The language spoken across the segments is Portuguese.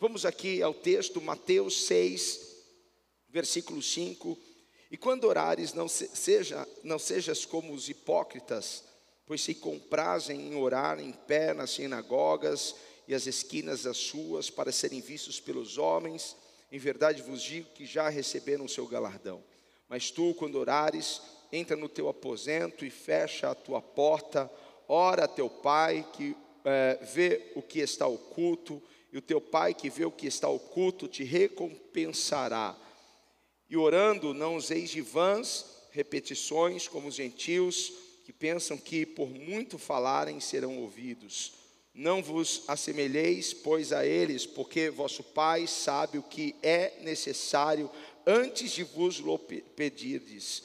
Vamos aqui ao texto, Mateus 6, versículo 5. E quando orares, não, seja, não sejas como os hipócritas, pois se comprazem em orar em pé nas sinagogas e as esquinas das suas, para serem vistos pelos homens. Em verdade vos digo que já receberam o seu galardão. Mas tu, quando orares, entra no teu aposento e fecha a tua porta, ora a teu pai que é, vê o que está oculto, e o teu pai que vê o que está oculto te recompensará. E orando, não useis de vãs repetições como os gentios, que pensam que por muito falarem serão ouvidos. Não vos assemelheis, pois, a eles, porque vosso Pai sabe o que é necessário antes de vos pedirdes.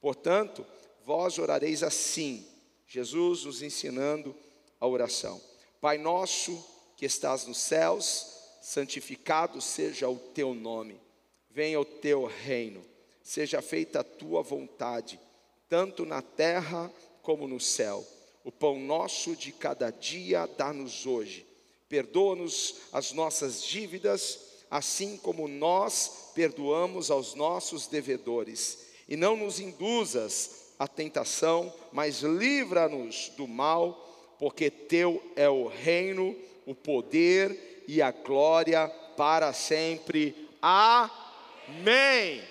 Portanto, vós orareis assim, Jesus nos ensinando a oração. Pai nosso que estás nos céus, santificado seja o teu nome. Venha o teu reino. Seja feita a tua vontade, tanto na terra como no céu. O pão nosso de cada dia dá-nos hoje. Perdoa-nos as nossas dívidas, assim como nós perdoamos aos nossos devedores. E não nos induzas à tentação, mas livra-nos do mal porque teu é o reino, o poder e a glória para sempre. Amém.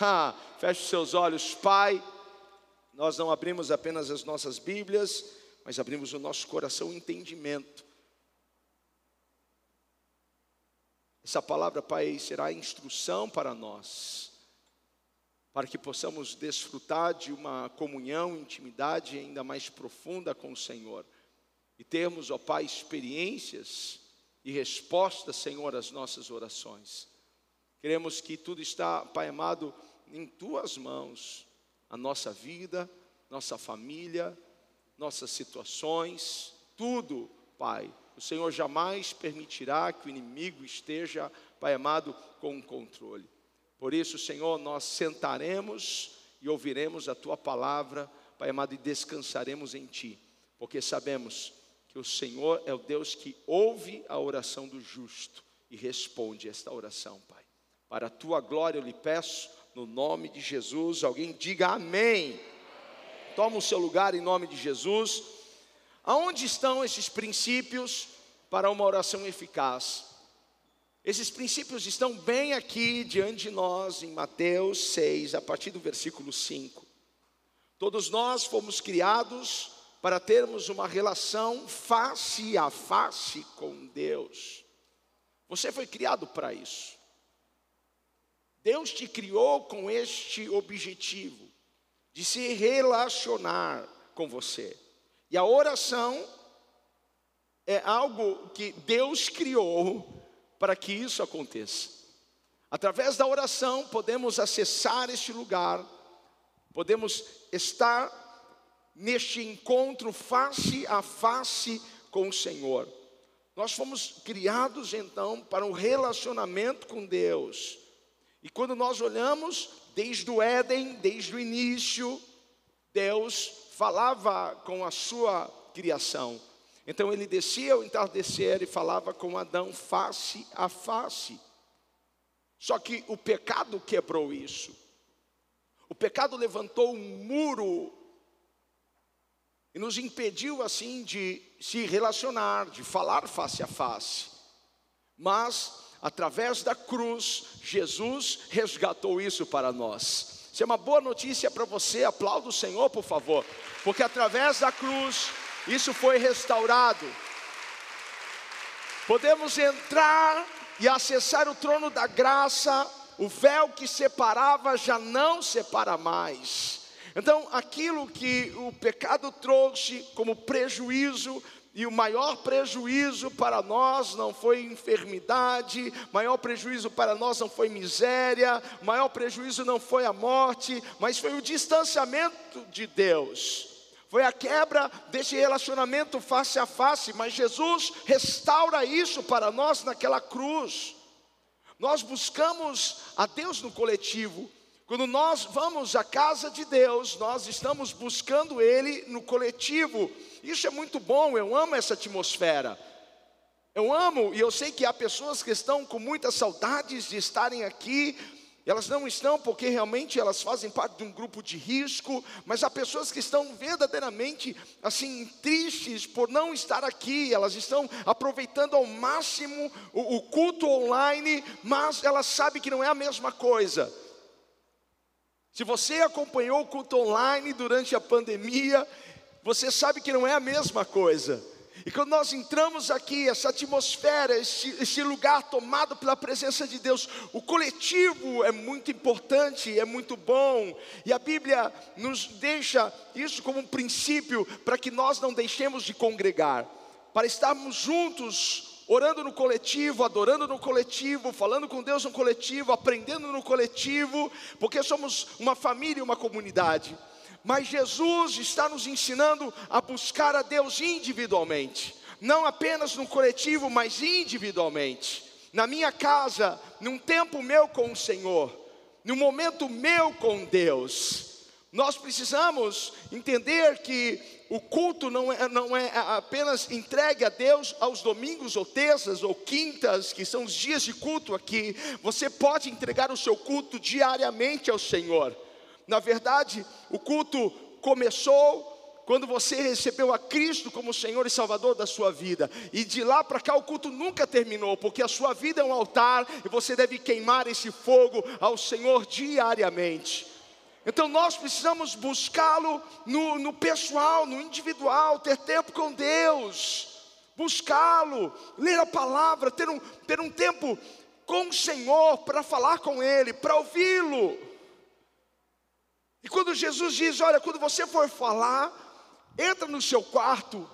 Ha, feche seus olhos, Pai. Nós não abrimos apenas as nossas Bíblias, mas abrimos o nosso coração e entendimento. Essa palavra, Pai, será instrução para nós, para que possamos desfrutar de uma comunhão, intimidade ainda mais profunda com o Senhor e termos, ó Pai, experiências e respostas, Senhor, às nossas orações. Queremos que tudo está, Pai amado, em tuas mãos, a nossa vida, nossa família, nossas situações, tudo, Pai. O Senhor jamais permitirá que o inimigo esteja, Pai amado, com o controle. Por isso, Senhor, nós sentaremos e ouviremos a tua palavra, Pai amado, e descansaremos em ti, porque sabemos que o Senhor é o Deus que ouve a oração do justo e responde esta oração, Pai. Para a tua glória eu lhe peço, no nome de Jesus, alguém diga amém. Toma o seu lugar em nome de Jesus. Aonde estão esses princípios para uma oração eficaz? Esses princípios estão bem aqui diante de nós em Mateus 6, a partir do versículo 5. Todos nós fomos criados para termos uma relação face a face com Deus. Você foi criado para isso. Deus te criou com este objetivo, de se relacionar com você. E a oração é algo que Deus criou para que isso aconteça. Através da oração podemos acessar este lugar, podemos estar neste encontro face a face com o Senhor. Nós fomos criados então para um relacionamento com Deus. E quando nós olhamos desde o Éden, desde o início, Deus falava com a sua criação. Então ele descia ao entardecer e falava com Adão face a face. Só que o pecado quebrou isso. O pecado levantou um muro e nos impediu assim de se relacionar, de falar face a face. Mas, através da cruz, Jesus resgatou isso para nós. Isso é uma boa notícia para você, aplauda o Senhor, por favor, porque através da cruz, isso foi restaurado. Podemos entrar e acessar o trono da graça, o véu que separava já não separa mais. Então, aquilo que o pecado trouxe como prejuízo, e o maior prejuízo para nós não foi enfermidade, maior prejuízo para nós não foi miséria, maior prejuízo não foi a morte, mas foi o distanciamento de Deus. Foi a quebra desse relacionamento face a face, mas Jesus restaura isso para nós naquela cruz. Nós buscamos a Deus no coletivo, quando nós vamos à casa de Deus, nós estamos buscando Ele no coletivo. Isso é muito bom, eu amo essa atmosfera. Eu amo e eu sei que há pessoas que estão com muitas saudades de estarem aqui. Elas não estão porque realmente elas fazem parte de um grupo de risco, mas há pessoas que estão verdadeiramente assim tristes por não estar aqui. Elas estão aproveitando ao máximo o, o culto online, mas elas sabem que não é a mesma coisa. Se você acompanhou o culto online durante a pandemia, você sabe que não é a mesma coisa. E quando nós entramos aqui, essa atmosfera, esse, esse, lugar tomado pela presença de Deus, o coletivo é muito importante, é muito bom, e a Bíblia nos deixa isso como um princípio para que nós não deixemos de congregar, para estarmos juntos, orando no coletivo, adorando no coletivo, falando com Deus no coletivo, aprendendo no coletivo, porque somos uma família e uma comunidade. Mas Jesus está nos ensinando a buscar a Deus individualmente, não apenas no coletivo, mas individualmente. Na minha casa, num tempo meu com o Senhor, num momento meu com Deus. Nós precisamos entender que o culto não é, não é apenas entregue a Deus aos domingos ou terças ou quintas, que são os dias de culto aqui. Você pode entregar o seu culto diariamente ao Senhor. Na verdade, o culto começou quando você recebeu a Cristo como Senhor e Salvador da sua vida. E de lá para cá o culto nunca terminou, porque a sua vida é um altar e você deve queimar esse fogo ao Senhor diariamente. Então nós precisamos buscá-lo no, no pessoal, no individual, ter tempo com Deus, buscá-lo, ler a palavra, ter um, ter um tempo com o Senhor para falar com Ele, para ouvi-lo. E quando Jesus diz: Olha, quando você for falar, entra no seu quarto,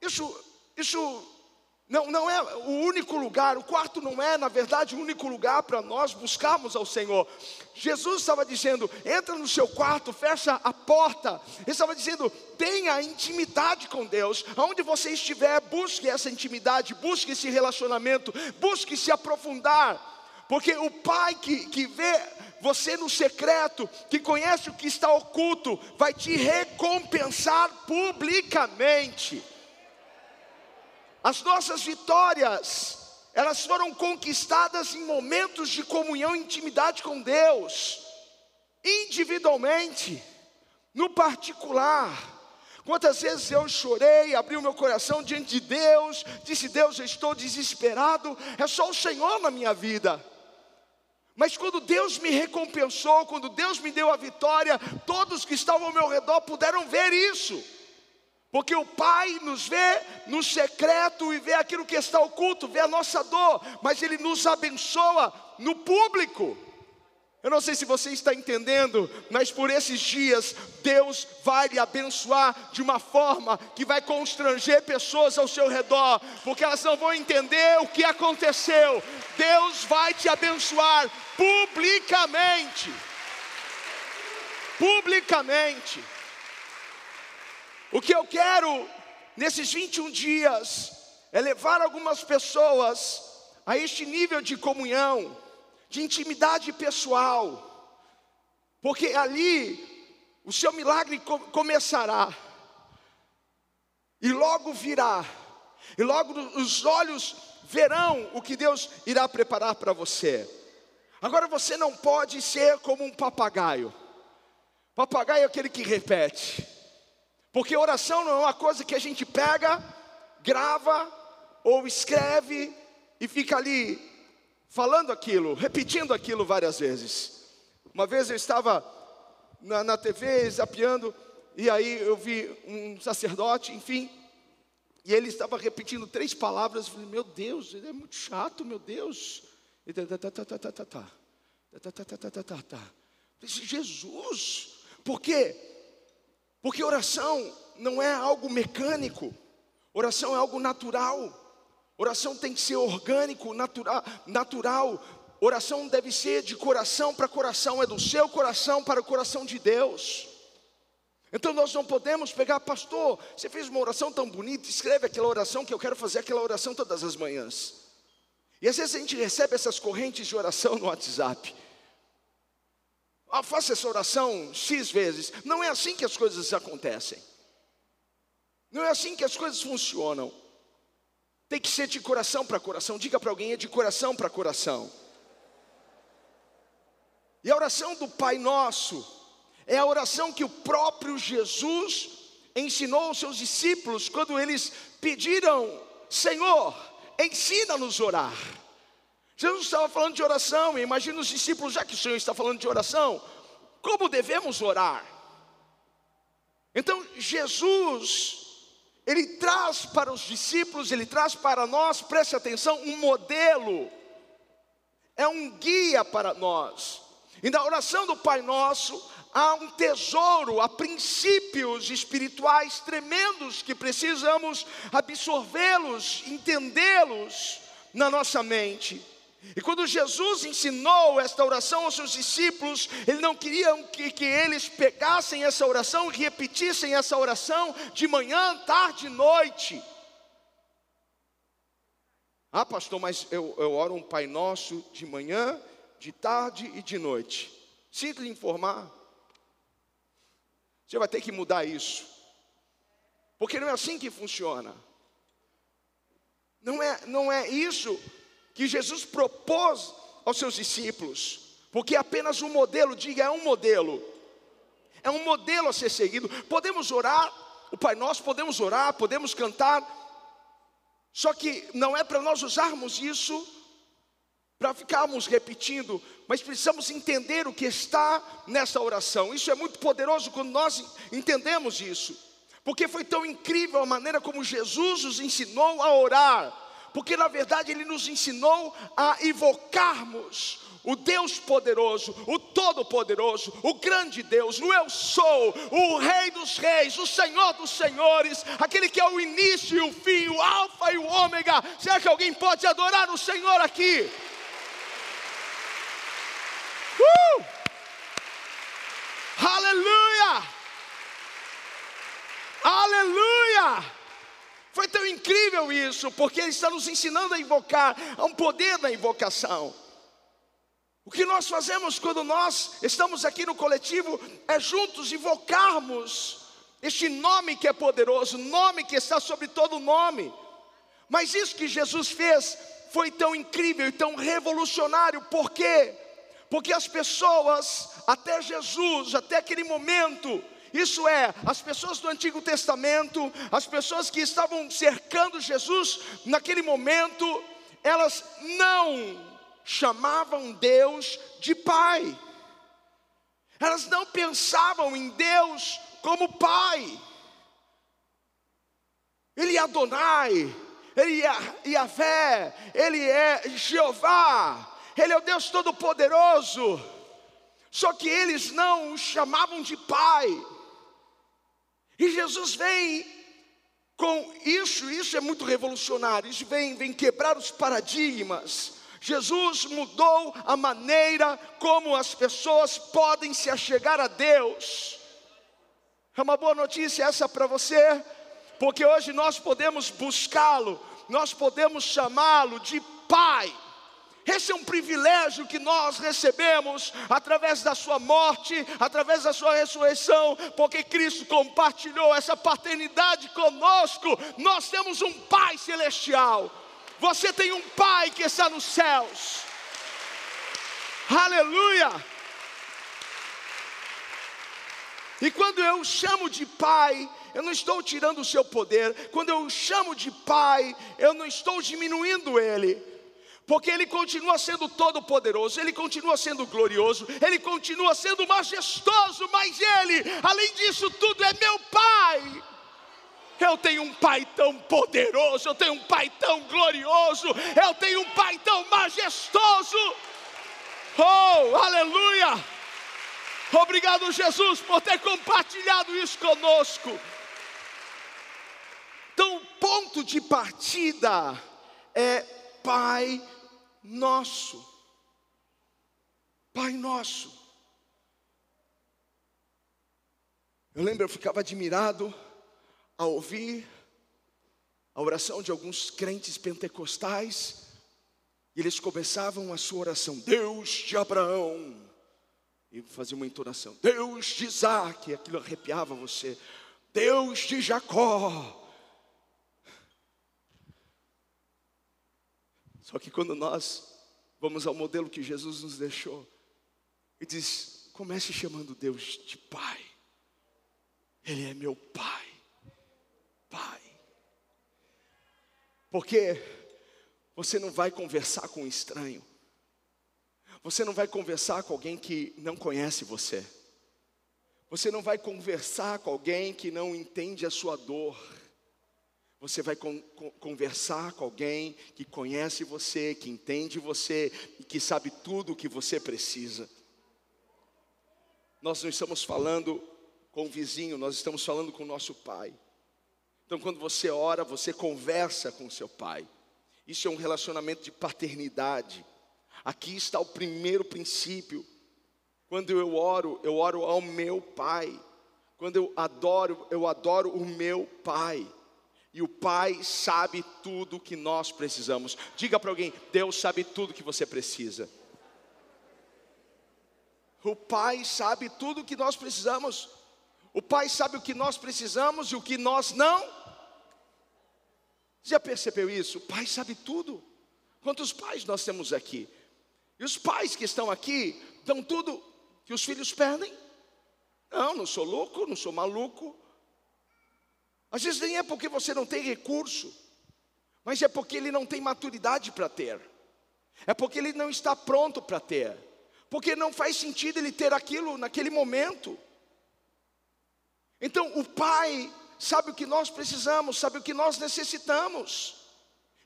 isso, isso não, não é o único lugar, o quarto não é, na verdade, o único lugar para nós buscarmos ao Senhor. Jesus estava dizendo: entra no seu quarto, fecha a porta. Ele estava dizendo: tenha intimidade com Deus. Aonde você estiver, busque essa intimidade, busque esse relacionamento, busque se aprofundar. Porque o Pai que, que vê você no secreto, que conhece o que está oculto, vai te recompensar publicamente. As nossas vitórias, elas foram conquistadas em momentos de comunhão e intimidade com Deus, individualmente, no particular. Quantas vezes eu chorei, abri o meu coração diante de Deus, disse: Deus, eu estou desesperado, é só o Senhor na minha vida. Mas quando Deus me recompensou, quando Deus me deu a vitória, todos que estavam ao meu redor puderam ver isso. Porque o Pai nos vê no secreto e vê aquilo que está oculto, vê a nossa dor, mas Ele nos abençoa no público. Eu não sei se você está entendendo, mas por esses dias Deus vai lhe abençoar de uma forma que vai constranger pessoas ao seu redor, porque elas não vão entender o que aconteceu. Deus vai te abençoar publicamente. Publicamente. O que eu quero nesses 21 dias é levar algumas pessoas a este nível de comunhão de intimidade pessoal, porque ali o seu milagre começará, e logo virá, e logo os olhos verão o que Deus irá preparar para você. Agora você não pode ser como um papagaio. Papagaio é aquele que repete. Porque oração não é uma coisa que a gente pega, grava ou escreve e fica ali falando aquilo, repetindo aquilo várias vezes. Uma vez eu estava na, na TV zapeando, e aí eu vi um sacerdote, enfim, e ele estava repetindo três palavras. Eu falei, meu Deus, ele é muito chato, meu Deus. E tá, tá, tá, tá, tá, tá, tá, tá, tá, tá, tá, tá, tá, tá. Jesus, por quê? Porque oração não é algo mecânico, oração é algo natural. Oração tem que ser orgânico, natural, natural. Oração deve ser de coração para coração, é do seu coração para o coração de Deus. Então nós não podemos pegar, pastor, você fez uma oração tão bonita, escreve aquela oração que eu quero fazer aquela oração todas as manhãs. E às vezes a gente recebe essas correntes de oração no WhatsApp. Faça essa oração X vezes. Não é assim que as coisas acontecem. Não é assim que as coisas funcionam. Tem que ser de coração para coração. Diga para alguém, é de coração para coração. E a oração do Pai Nosso é a oração que o próprio Jesus ensinou aos seus discípulos quando eles pediram: Senhor, ensina-nos a orar. Jesus estava falando de oração, e imagina os discípulos, já que o Senhor está falando de oração, como devemos orar? Então, Jesus, ele traz para os discípulos, ele traz para nós, preste atenção, um modelo, é um guia para nós. E na oração do Pai Nosso, há um tesouro, há princípios espirituais tremendos que precisamos absorvê-los, entendê-los na nossa mente. E quando Jesus ensinou esta oração aos seus discípulos, ele não queria que, que eles pegassem essa oração e repetissem essa oração de manhã, tarde e noite. Ah, pastor, mas eu, eu oro um Pai Nosso de manhã, de tarde e de noite. Sinto lhe informar. Você vai ter que mudar isso. Porque não é assim que funciona. Não é, não é isso que Jesus propôs aos seus discípulos, porque apenas um modelo, diga, é um modelo, é um modelo a ser seguido. Podemos orar, o Pai Nosso, podemos orar, podemos cantar, só que não é para nós usarmos isso para ficarmos repetindo, mas precisamos entender o que está nessa oração. Isso é muito poderoso quando nós entendemos isso, porque foi tão incrível a maneira como Jesus nos ensinou a orar porque na verdade ele nos ensinou a invocarmos o Deus poderoso, o Todo-Poderoso, o grande Deus, o Eu Sou, o Rei dos Reis, o Senhor dos Senhores, aquele que é o início e o fim, o Alfa e o Ômega. Será que alguém pode adorar o Senhor aqui? Uh! Aleluia! Aleluia! Foi tão incrível isso, porque ele está nos ensinando a invocar, há um poder na invocação. O que nós fazemos quando nós estamos aqui no coletivo é juntos invocarmos este nome que é poderoso, nome que está sobre todo nome. Mas isso que Jesus fez foi tão incrível e tão revolucionário, por quê? Porque as pessoas, até Jesus, até aquele momento, isso é, as pessoas do Antigo Testamento, as pessoas que estavam cercando Jesus naquele momento, elas não chamavam Deus de Pai, elas não pensavam em Deus como Pai. Ele é Adonai, Ele é Yahvé, Ele é Jeová, Ele é o Deus Todo-Poderoso. Só que eles não o chamavam de Pai. E Jesus vem com isso, isso é muito revolucionário, isso vem, vem quebrar os paradigmas. Jesus mudou a maneira como as pessoas podem se achegar a Deus. É uma boa notícia essa para você, porque hoje nós podemos buscá-lo, nós podemos chamá-lo de Pai. Esse é um privilégio que nós recebemos através da Sua morte, através da Sua ressurreição, porque Cristo compartilhou essa paternidade conosco. Nós temos um Pai celestial. Você tem um Pai que está nos céus. Aleluia! E quando eu chamo de Pai, eu não estou tirando o seu poder. Quando eu chamo de Pai, eu não estou diminuindo Ele porque Ele continua sendo todo-poderoso, Ele continua sendo glorioso, Ele continua sendo majestoso, mas Ele, além disso tudo, é meu Pai. Eu tenho um Pai tão poderoso, eu tenho um Pai tão glorioso, eu tenho um Pai tão majestoso. Oh, aleluia! Obrigado, Jesus, por ter compartilhado isso conosco. Então, o ponto de partida é Pai nosso. Pai nosso. Eu lembro, eu ficava admirado ao ouvir a oração de alguns crentes pentecostais, e eles começavam a sua oração, Deus de Abraão, e fazia uma entonação, Deus de Isaac, e aquilo arrepiava você, Deus de Jacó. Só que quando nós vamos ao modelo que Jesus nos deixou, e diz: comece chamando Deus de Pai. Ele é meu Pai. Pai. Porque você não vai conversar com um estranho. Você não vai conversar com alguém que não conhece você. Você não vai conversar com alguém que não entende a sua dor. Você vai con conversar com alguém que conhece você, que entende você e que sabe tudo o que você precisa. Nós não estamos falando com o vizinho, nós estamos falando com o nosso pai. Então, quando você ora, você conversa com o seu pai. Isso é um relacionamento de paternidade. Aqui está o primeiro princípio. Quando eu oro, eu oro ao meu pai. Quando eu adoro, eu adoro o meu pai. E o pai sabe tudo que nós precisamos. Diga para alguém: Deus sabe tudo que você precisa. O pai sabe tudo que nós precisamos. O pai sabe o que nós precisamos e o que nós não já percebeu isso? O pai sabe tudo. Quantos pais nós temos aqui? E os pais que estão aqui dão tudo que os filhos perdem? Não, não sou louco, não sou maluco. Às vezes nem é porque você não tem recurso, mas é porque ele não tem maturidade para ter. É porque ele não está pronto para ter. Porque não faz sentido ele ter aquilo naquele momento. Então, o pai sabe o que nós precisamos, sabe o que nós necessitamos.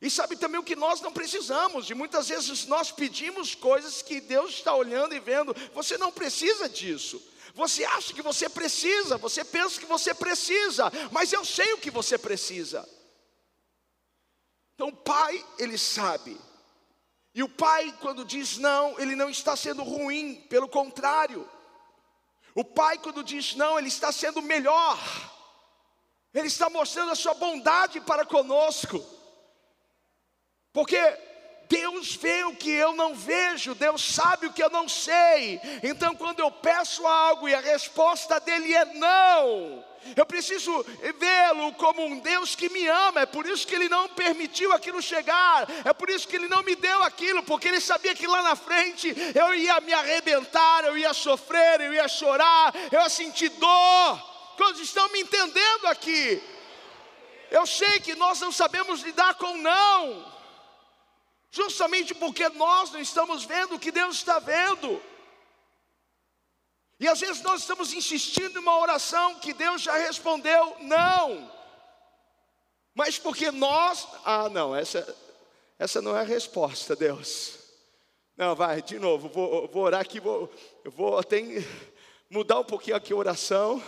E sabe também o que nós não precisamos, e muitas vezes nós pedimos coisas que Deus está olhando e vendo, você não precisa disso. Você acha que você precisa, você pensa que você precisa, mas eu sei o que você precisa. Então, o pai, ele sabe. E o pai, quando diz não, ele não está sendo ruim, pelo contrário. O pai, quando diz não, ele está sendo melhor. Ele está mostrando a sua bondade para conosco. Porque Deus vê o que eu não vejo, Deus sabe o que eu não sei. Então, quando eu peço algo e a resposta dele é não, eu preciso vê-lo como um Deus que me ama. É por isso que ele não permitiu aquilo chegar, é por isso que ele não me deu aquilo, porque ele sabia que lá na frente eu ia me arrebentar, eu ia sofrer, eu ia chorar, eu ia sentir dor. Quantos estão me entendendo aqui? Eu sei que nós não sabemos lidar com não, justamente porque nós não estamos vendo o que Deus está vendo. E às vezes nós estamos insistindo em uma oração que Deus já respondeu não, mas porque nós, ah, não, essa, essa não é a resposta, Deus. Não, vai, de novo, vou, vou orar aqui, vou, vou até mudar um pouquinho aqui a oração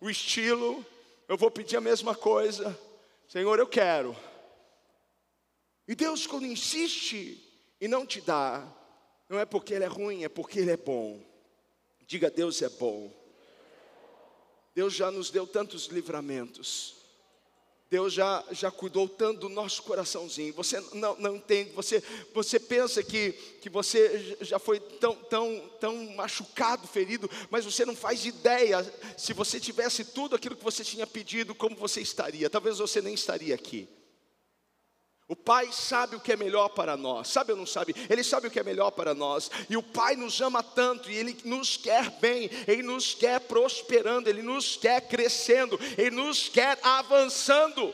o estilo, eu vou pedir a mesma coisa. Senhor, eu quero. E Deus, quando insiste e não te dá, não é porque Ele é ruim, é porque Ele é bom. Diga, Deus é bom. Deus já nos deu tantos livramentos. Deus já, já cuidou tanto do nosso coraçãozinho. Você não, não entende, você, você pensa que, que você já foi tão, tão, tão machucado, ferido, mas você não faz ideia se você tivesse tudo aquilo que você tinha pedido, como você estaria. Talvez você nem estaria aqui. O Pai sabe o que é melhor para nós, sabe ou não sabe? Ele sabe o que é melhor para nós, e o Pai nos ama tanto, e Ele nos quer bem, Ele nos quer prosperando, Ele nos quer crescendo, Ele nos quer avançando.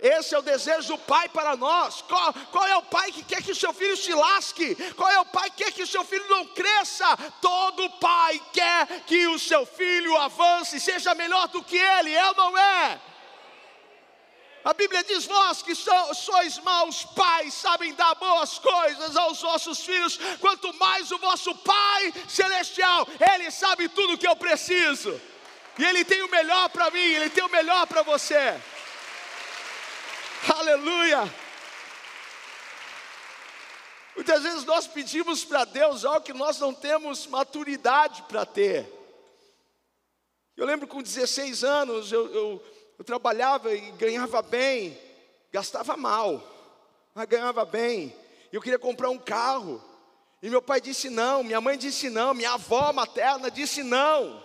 Esse é o desejo do pai para nós. Qual, qual, é o pai que quer que o seu filho se lasque? Qual é o pai que quer que o seu filho não cresça? Todo pai quer que o seu filho avance, seja melhor do que ele, é ou não é? A Bíblia diz: Vós que sois maus pais, sabem dar boas coisas aos vossos filhos, quanto mais o vosso Pai Celestial, Ele sabe tudo o que eu preciso, e Ele tem o melhor para mim, Ele tem o melhor para você. Aleluia! Muitas vezes nós pedimos para Deus algo que nós não temos maturidade para ter. Eu lembro com 16 anos, eu, eu eu trabalhava e ganhava bem, gastava mal, mas ganhava bem. Eu queria comprar um carro. E meu pai disse não, minha mãe disse não, minha avó materna disse não.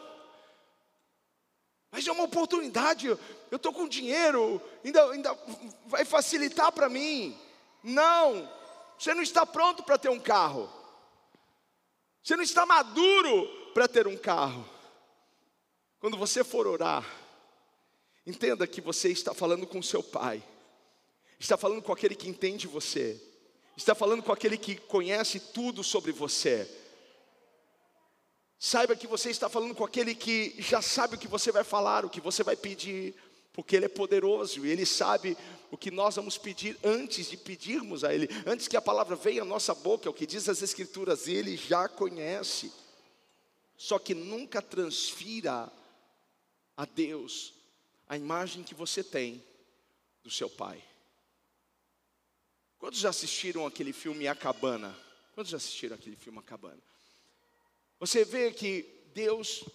Mas é uma oportunidade, eu estou com dinheiro, ainda, ainda vai facilitar para mim. Não, Você não está pronto para ter um carro. Você não está maduro para ter um carro. Quando você for orar, entenda que você está falando com seu pai, está falando com aquele que entende você, está falando com aquele que conhece tudo sobre você. Saiba que você está falando com aquele que já sabe o que você vai falar, o que você vai pedir, porque Ele é poderoso e Ele sabe o que nós vamos pedir antes de pedirmos a Ele, antes que a palavra venha à nossa boca, é o que diz as Escrituras, Ele já conhece. Só que nunca transfira a Deus a imagem que você tem do seu pai. Quantos já assistiram aquele filme A Cabana? Quantos já assistiram aquele filme A Cabana? Você vê que Deus,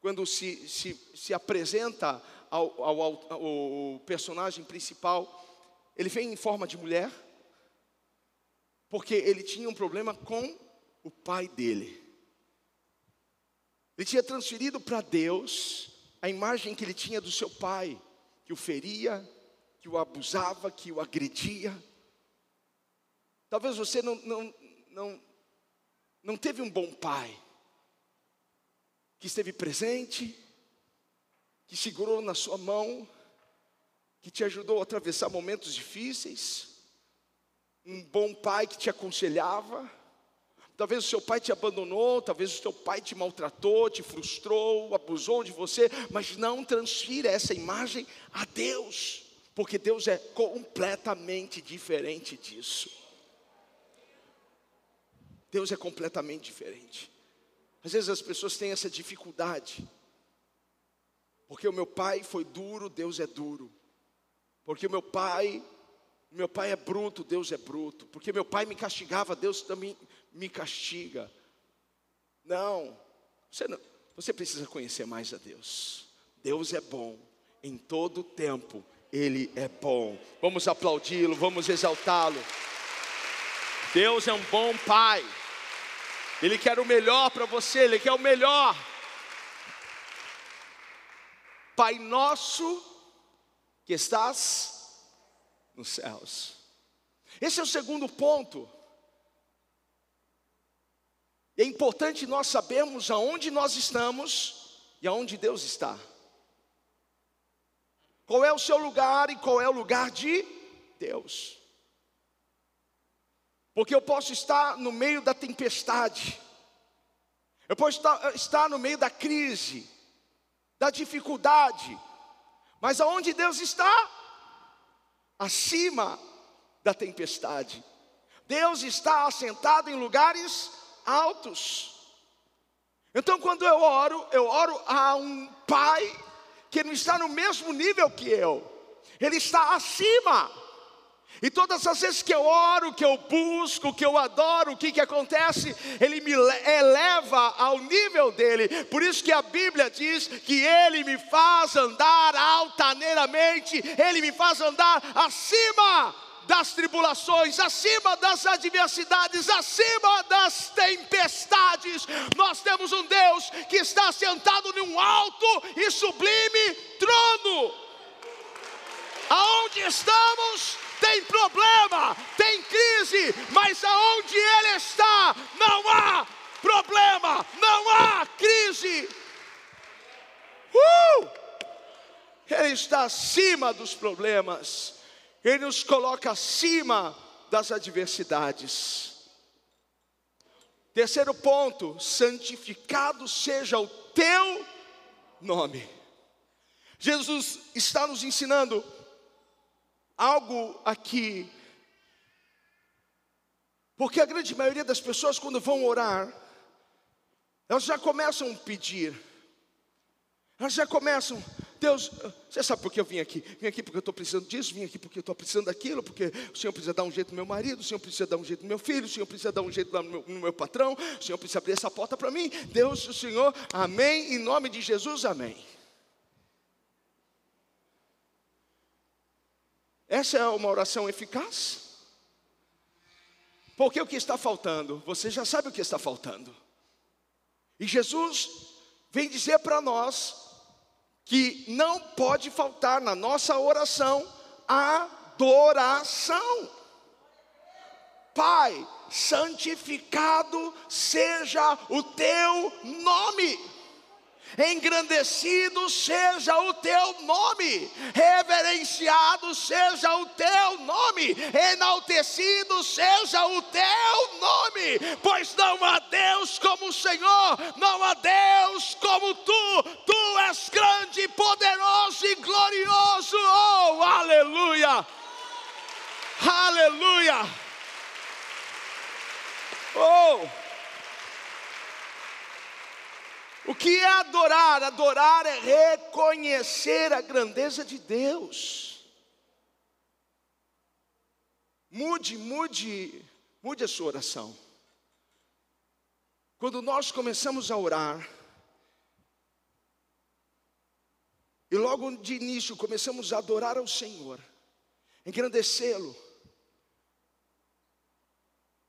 quando se, se, se apresenta ao, ao, ao, personagem principal, ele vem em forma de mulher, porque ele tinha um problema com o pai dele. Ele tinha transferido para Deus a imagem que ele tinha do seu pai, que o feria, que o abusava, que o agredia. Talvez você não, não, não, não teve um bom pai, que esteve presente, que segurou na sua mão, que te ajudou a atravessar momentos difíceis, um bom pai que te aconselhava, Talvez o seu pai te abandonou, talvez o seu pai te maltratou, te frustrou, abusou de você, mas não transfira essa imagem a Deus, porque Deus é completamente diferente disso. Deus é completamente diferente. Às vezes as pessoas têm essa dificuldade, porque o meu pai foi duro, Deus é duro, porque o meu pai meu pai é bruto, Deus é bruto. Porque meu pai me castigava, Deus também me castiga. Não, você, não, você precisa conhecer mais a Deus. Deus é bom em todo tempo, Ele é bom. Vamos aplaudi-lo, vamos exaltá-lo. Deus é um bom Pai. Ele quer o melhor para você, Ele quer o melhor. Pai nosso que estás nos céus. Esse é o segundo ponto. É importante nós sabermos aonde nós estamos e aonde Deus está. Qual é o seu lugar e qual é o lugar de Deus. Porque eu posso estar no meio da tempestade, eu posso estar, estar no meio da crise, da dificuldade, mas aonde Deus está? acima da tempestade. Deus está assentado em lugares altos. Então, quando eu oro, eu oro a um Pai que não está no mesmo nível que eu, Ele está acima. E todas as vezes que eu oro, que eu busco, que eu adoro, o que, que acontece? Ele me eleva ao nível dele. Por isso que a Bíblia diz que ele me faz andar altaneiramente, ele me faz andar acima das tribulações, acima das adversidades, acima das tempestades. Nós temos um Deus que está sentado num alto e sublime trono. Aonde estamos? tem problema, tem crise, mas aonde Ele está, não há problema, não há crise. Uh! Ele está acima dos problemas, Ele nos coloca acima das adversidades. Terceiro ponto: santificado seja o teu nome. Jesus está nos ensinando algo aqui. Porque a grande maioria das pessoas, quando vão orar, elas já começam a pedir, elas já começam, Deus, você sabe por que eu vim aqui? Vim aqui porque eu estou precisando disso, vim aqui porque eu estou precisando daquilo, porque o Senhor precisa dar um jeito no meu marido, o Senhor precisa dar um jeito no meu filho, o Senhor precisa dar um jeito no meu, no meu patrão, o Senhor precisa abrir essa porta para mim. Deus, o Senhor, amém, em nome de Jesus, amém. Essa é uma oração eficaz? Porque o que está faltando? Você já sabe o que está faltando. E Jesus vem dizer para nós que não pode faltar na nossa oração adoração. Pai, santificado seja o teu nome engrandecido seja o teu nome, reverenciado seja o teu nome, enaltecido seja o teu nome, pois não há Deus como o Senhor, não há Deus como tu, tu és grande, poderoso e glorioso, oh, aleluia, aleluia, oh. O que é adorar? Adorar é reconhecer a grandeza de Deus. Mude, mude, mude a sua oração. Quando nós começamos a orar, e logo de início começamos a adorar ao Senhor, engrandecê-lo,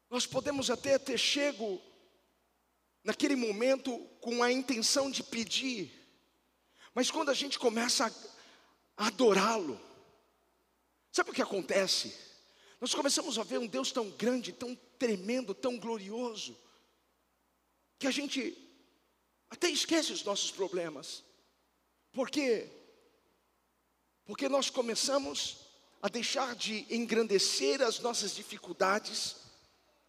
nós podemos até ter chego naquele momento com a intenção de pedir, mas quando a gente começa a, adorá-lo, sabe o que acontece? Nós começamos a ver um Deus tão grande, tão tremendo, tão glorioso, que a gente até esquece os nossos problemas. Por quê? Porque nós começamos a deixar de engrandecer as nossas dificuldades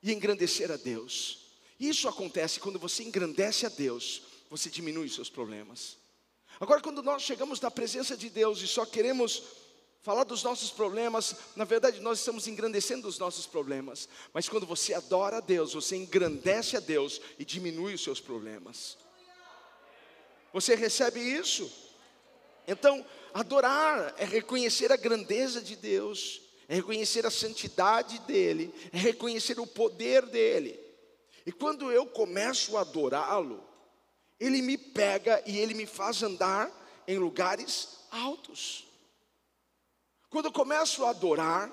e engrandecer a Deus. Isso acontece quando você engrandece a Deus, você diminui os seus problemas. Agora, quando nós chegamos na presença de Deus e só queremos falar dos nossos problemas, na verdade nós estamos engrandecendo os nossos problemas. Mas quando você adora a Deus, você engrandece a Deus e diminui os seus problemas. Você recebe isso? Então, adorar é reconhecer a grandeza de Deus, é reconhecer a santidade dEle, é reconhecer o poder dEle. E quando eu começo a adorá-lo, ele me pega e ele me faz andar em lugares altos. Quando eu começo a adorar,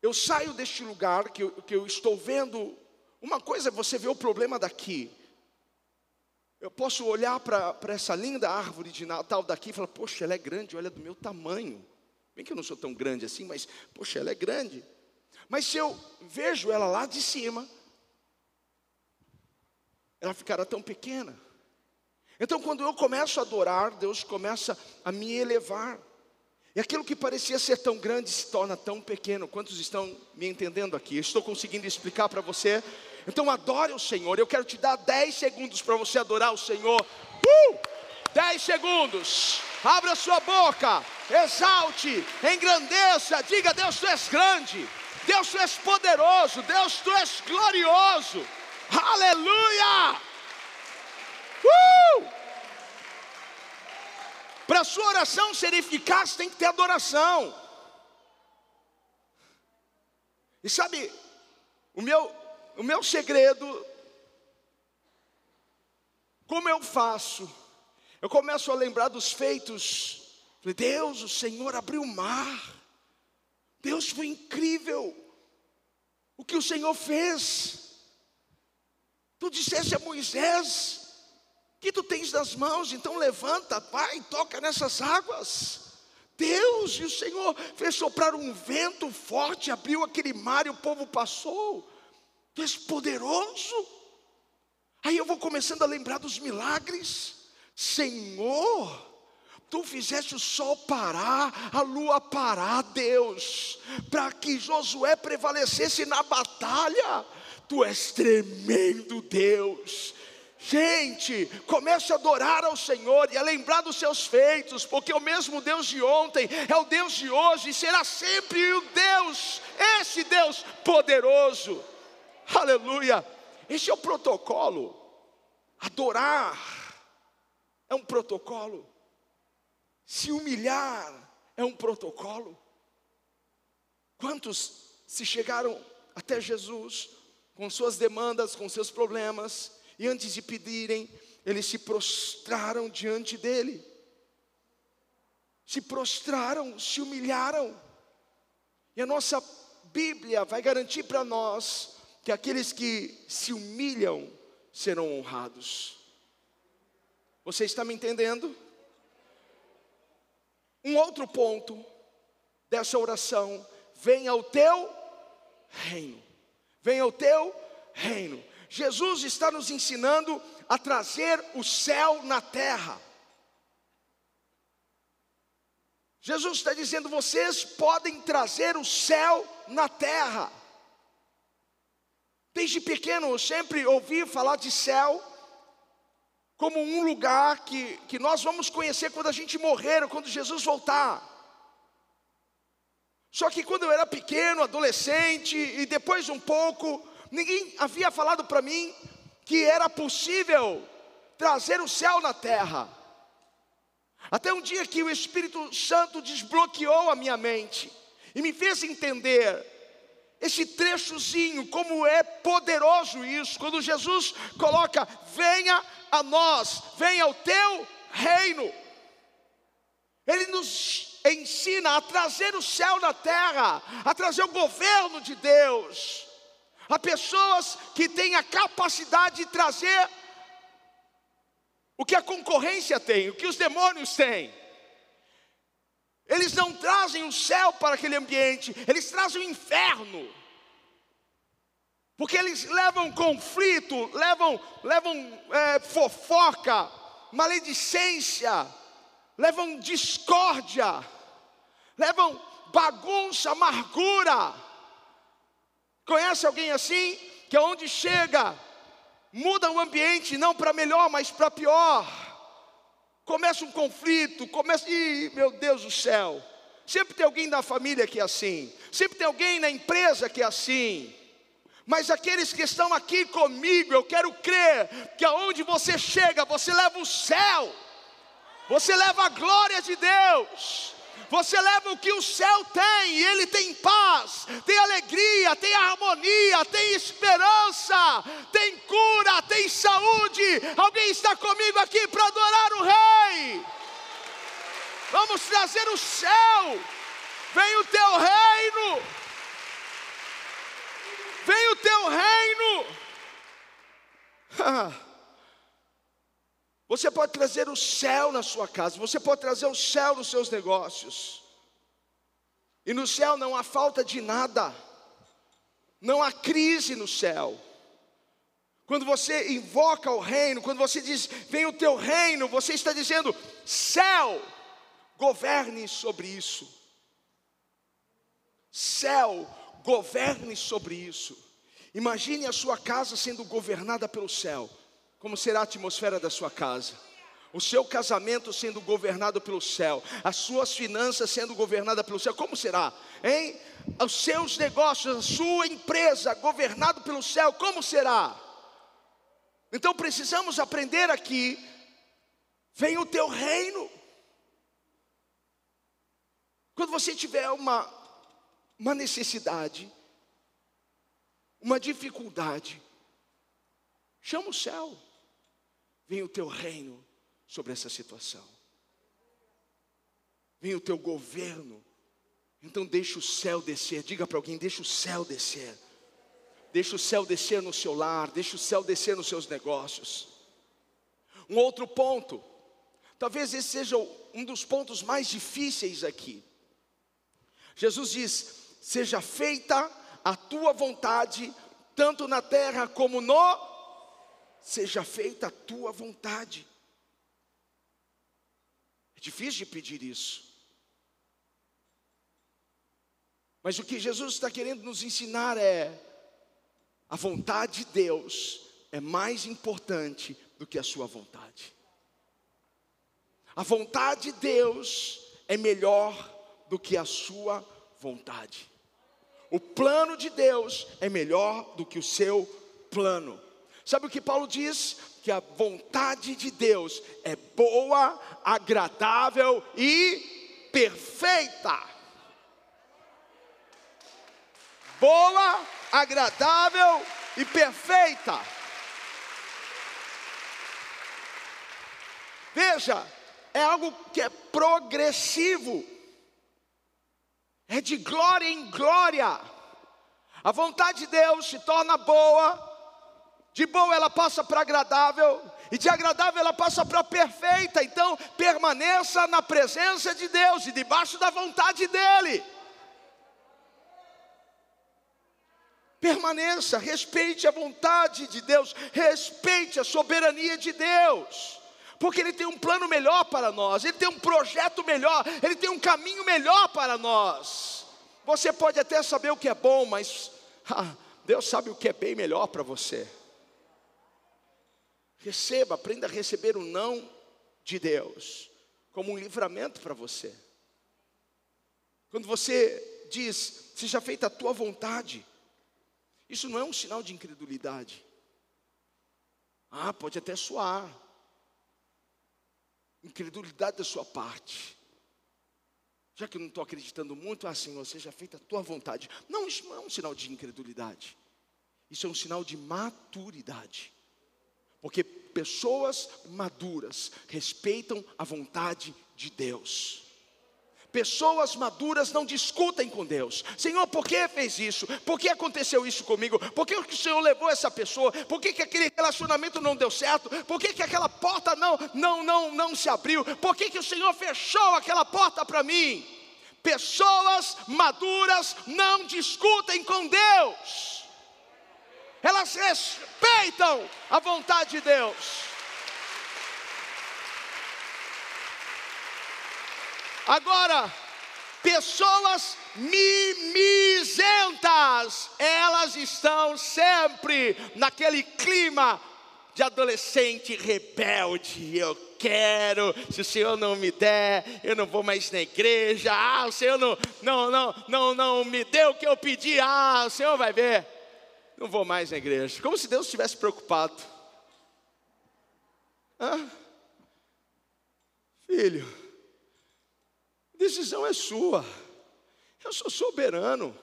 eu saio deste lugar que eu, que eu estou vendo. Uma coisa é você ver o problema daqui. Eu posso olhar para essa linda árvore de Natal daqui e falar: Poxa, ela é grande, olha do meu tamanho. Bem que eu não sou tão grande assim, mas, poxa, ela é grande. Mas se eu vejo ela lá de cima, ela ficará tão pequena. Então, quando eu começo a adorar, Deus começa a me elevar. E aquilo que parecia ser tão grande se torna tão pequeno. Quantos estão me entendendo aqui? estou conseguindo explicar para você. Então, adore o Senhor. Eu quero te dar 10 segundos para você adorar o Senhor. Uh! 10 segundos. Abra sua boca. Exalte. Engrandeça. Diga: Deus, tu és grande. Deus, tu és poderoso. Deus, tu és glorioso. Aleluia! Uh! Para a sua oração ser eficaz, tem que ter adoração. E sabe, o meu, o meu segredo, como eu faço? Eu começo a lembrar dos feitos. Deus, o Senhor abriu o mar. Deus foi incrível. O que o Senhor fez. Tu disseste a Moisés que tu tens nas mãos, então levanta, vai, toca nessas águas. Deus e o Senhor fez soprar um vento forte, abriu aquele mar e o povo passou. Tu és poderoso. Aí eu vou começando a lembrar dos milagres. Senhor, tu fizeste o sol parar, a lua parar, Deus, para que Josué prevalecesse na batalha. Tu és tremendo, Deus. Gente, comece a adorar ao Senhor e a lembrar dos seus feitos, porque o mesmo Deus de ontem é o Deus de hoje e será sempre o Deus, esse Deus poderoso. Aleluia. Esse é o protocolo. Adorar é um protocolo. Se humilhar é um protocolo. Quantos se chegaram até Jesus com suas demandas, com seus problemas, e antes de pedirem, eles se prostraram diante dele. Se prostraram, se humilharam. E a nossa Bíblia vai garantir para nós que aqueles que se humilham serão honrados. Você está me entendendo? Um outro ponto dessa oração: venha o teu reino. Venha o teu reino. Jesus está nos ensinando a trazer o céu na terra. Jesus está dizendo: vocês podem trazer o céu na terra. Desde pequeno eu sempre ouvi falar de céu como um lugar que, que nós vamos conhecer quando a gente morrer ou quando Jesus voltar. Só que quando eu era pequeno, adolescente e depois um pouco, ninguém havia falado para mim que era possível trazer o céu na terra. Até um dia que o Espírito Santo desbloqueou a minha mente e me fez entender esse trechozinho, como é poderoso isso, quando Jesus coloca: venha a nós, venha o teu reino. Ele nos ensina a trazer o céu na terra, a trazer o governo de Deus. Há pessoas que têm a capacidade de trazer o que a concorrência tem, o que os demônios têm. Eles não trazem o céu para aquele ambiente, eles trazem o inferno. Porque eles levam conflito, levam, levam é, fofoca, maledicência, levam discórdia, levam bagunça, amargura. Conhece alguém assim? Que aonde chega, muda o ambiente, não para melhor, mas para pior. Começa um conflito, começa. Ih, meu Deus do céu. Sempre tem alguém da família que é assim. Sempre tem alguém na empresa que é assim. Mas aqueles que estão aqui comigo, eu quero crer que aonde você chega, você leva o céu. Você leva a glória de Deus. Você leva o que o céu tem, e ele tem paz, tem alegria, tem harmonia, tem esperança, tem cura, tem saúde. Alguém está comigo aqui para adorar o Rei? Vamos trazer o céu, vem o teu reino, vem o teu reino. Você pode trazer o céu na sua casa, você pode trazer o céu nos seus negócios. E no céu não há falta de nada, não há crise no céu. Quando você invoca o reino, quando você diz, vem o teu reino, você está dizendo, céu, governe sobre isso. Céu, governe sobre isso. Imagine a sua casa sendo governada pelo céu. Como será a atmosfera da sua casa? O seu casamento sendo governado pelo céu, as suas finanças sendo governadas pelo céu, como será? Hein? Os seus negócios, a sua empresa governado pelo céu, como será? Então precisamos aprender aqui. Vem o teu reino. Quando você tiver uma, uma necessidade, uma dificuldade, chama o céu venha o teu reino sobre essa situação. Venha o teu governo. Então deixa o céu descer. Diga para alguém: deixa o céu descer. Deixa o céu descer no seu lar, deixa o céu descer nos seus negócios. Um outro ponto, talvez esse seja um dos pontos mais difíceis aqui. Jesus diz: Seja feita a tua vontade, tanto na terra como no seja feita a tua vontade. É difícil de pedir isso. Mas o que Jesus está querendo nos ensinar é: a vontade de Deus é mais importante do que a sua vontade. A vontade de Deus é melhor do que a sua vontade. O plano de Deus é melhor do que o seu plano. Sabe o que Paulo diz? Que a vontade de Deus é boa, agradável e perfeita. Boa, agradável e perfeita. Veja, é algo que é progressivo, é de glória em glória. A vontade de Deus se torna boa, de bom ela passa para agradável, e de agradável ela passa para perfeita. Então, permaneça na presença de Deus e debaixo da vontade dEle. Permaneça, respeite a vontade de Deus, respeite a soberania de Deus, porque Ele tem um plano melhor para nós, Ele tem um projeto melhor, Ele tem um caminho melhor para nós. Você pode até saber o que é bom, mas ah, Deus sabe o que é bem melhor para você. Receba, aprenda a receber o não de Deus como um livramento para você. Quando você diz, seja feita a tua vontade, isso não é um sinal de incredulidade. Ah, pode até soar. Incredulidade da sua parte. Já que eu não estou acreditando muito, ah, Senhor, seja feita a tua vontade. Não, isso não é um sinal de incredulidade. Isso é um sinal de maturidade. Porque pessoas maduras respeitam a vontade de Deus. Pessoas maduras não discutem com Deus. Senhor, por que fez isso? Por que aconteceu isso comigo? Por que o Senhor levou essa pessoa? Por que, que aquele relacionamento não deu certo? Por que, que aquela porta não, não, não, não se abriu? Por que, que o Senhor fechou aquela porta para mim? Pessoas maduras não discutem com Deus elas respeitam a vontade de Deus. Agora, pessoas mimizentas, elas estão sempre naquele clima de adolescente rebelde. Eu quero, se o Senhor não me der, eu não vou mais na igreja. Ah, o Senhor não, não, não, não, não me deu o que eu pedi. Ah, o Senhor vai ver não vou mais na igreja. Como se Deus estivesse preocupado. Ah, filho, decisão é sua. Eu sou soberano.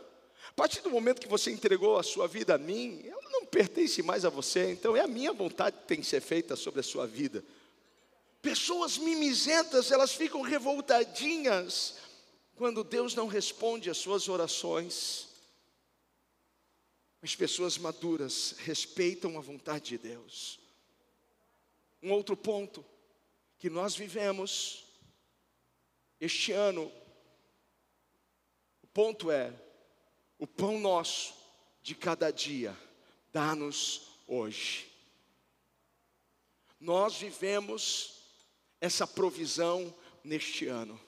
A partir do momento que você entregou a sua vida a mim, ela não pertence mais a você, então é a minha vontade que tem que ser feita sobre a sua vida. Pessoas mimizentas, elas ficam revoltadinhas quando Deus não responde às suas orações. As pessoas maduras respeitam a vontade de Deus. Um outro ponto que nós vivemos este ano, o ponto é: o pão nosso de cada dia, dá-nos hoje. Nós vivemos essa provisão neste ano.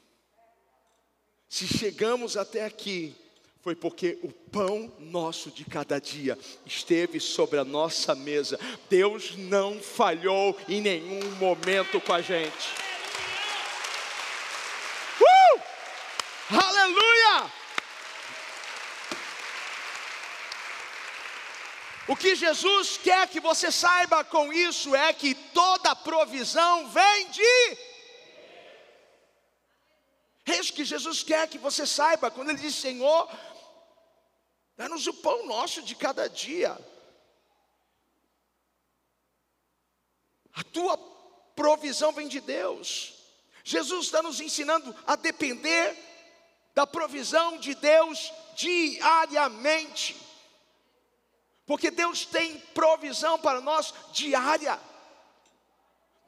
Se chegamos até aqui, foi porque o pão nosso de cada dia esteve sobre a nossa mesa. Deus não falhou em nenhum momento com a gente. Uh! Aleluia! O que Jesus quer que você saiba com isso é que toda provisão vem de é isso que Jesus quer que você saiba quando Ele diz: Senhor, Dá-nos o pão nosso de cada dia. A tua provisão vem de Deus. Jesus está nos ensinando a depender da provisão de Deus diariamente. Porque Deus tem provisão para nós diária.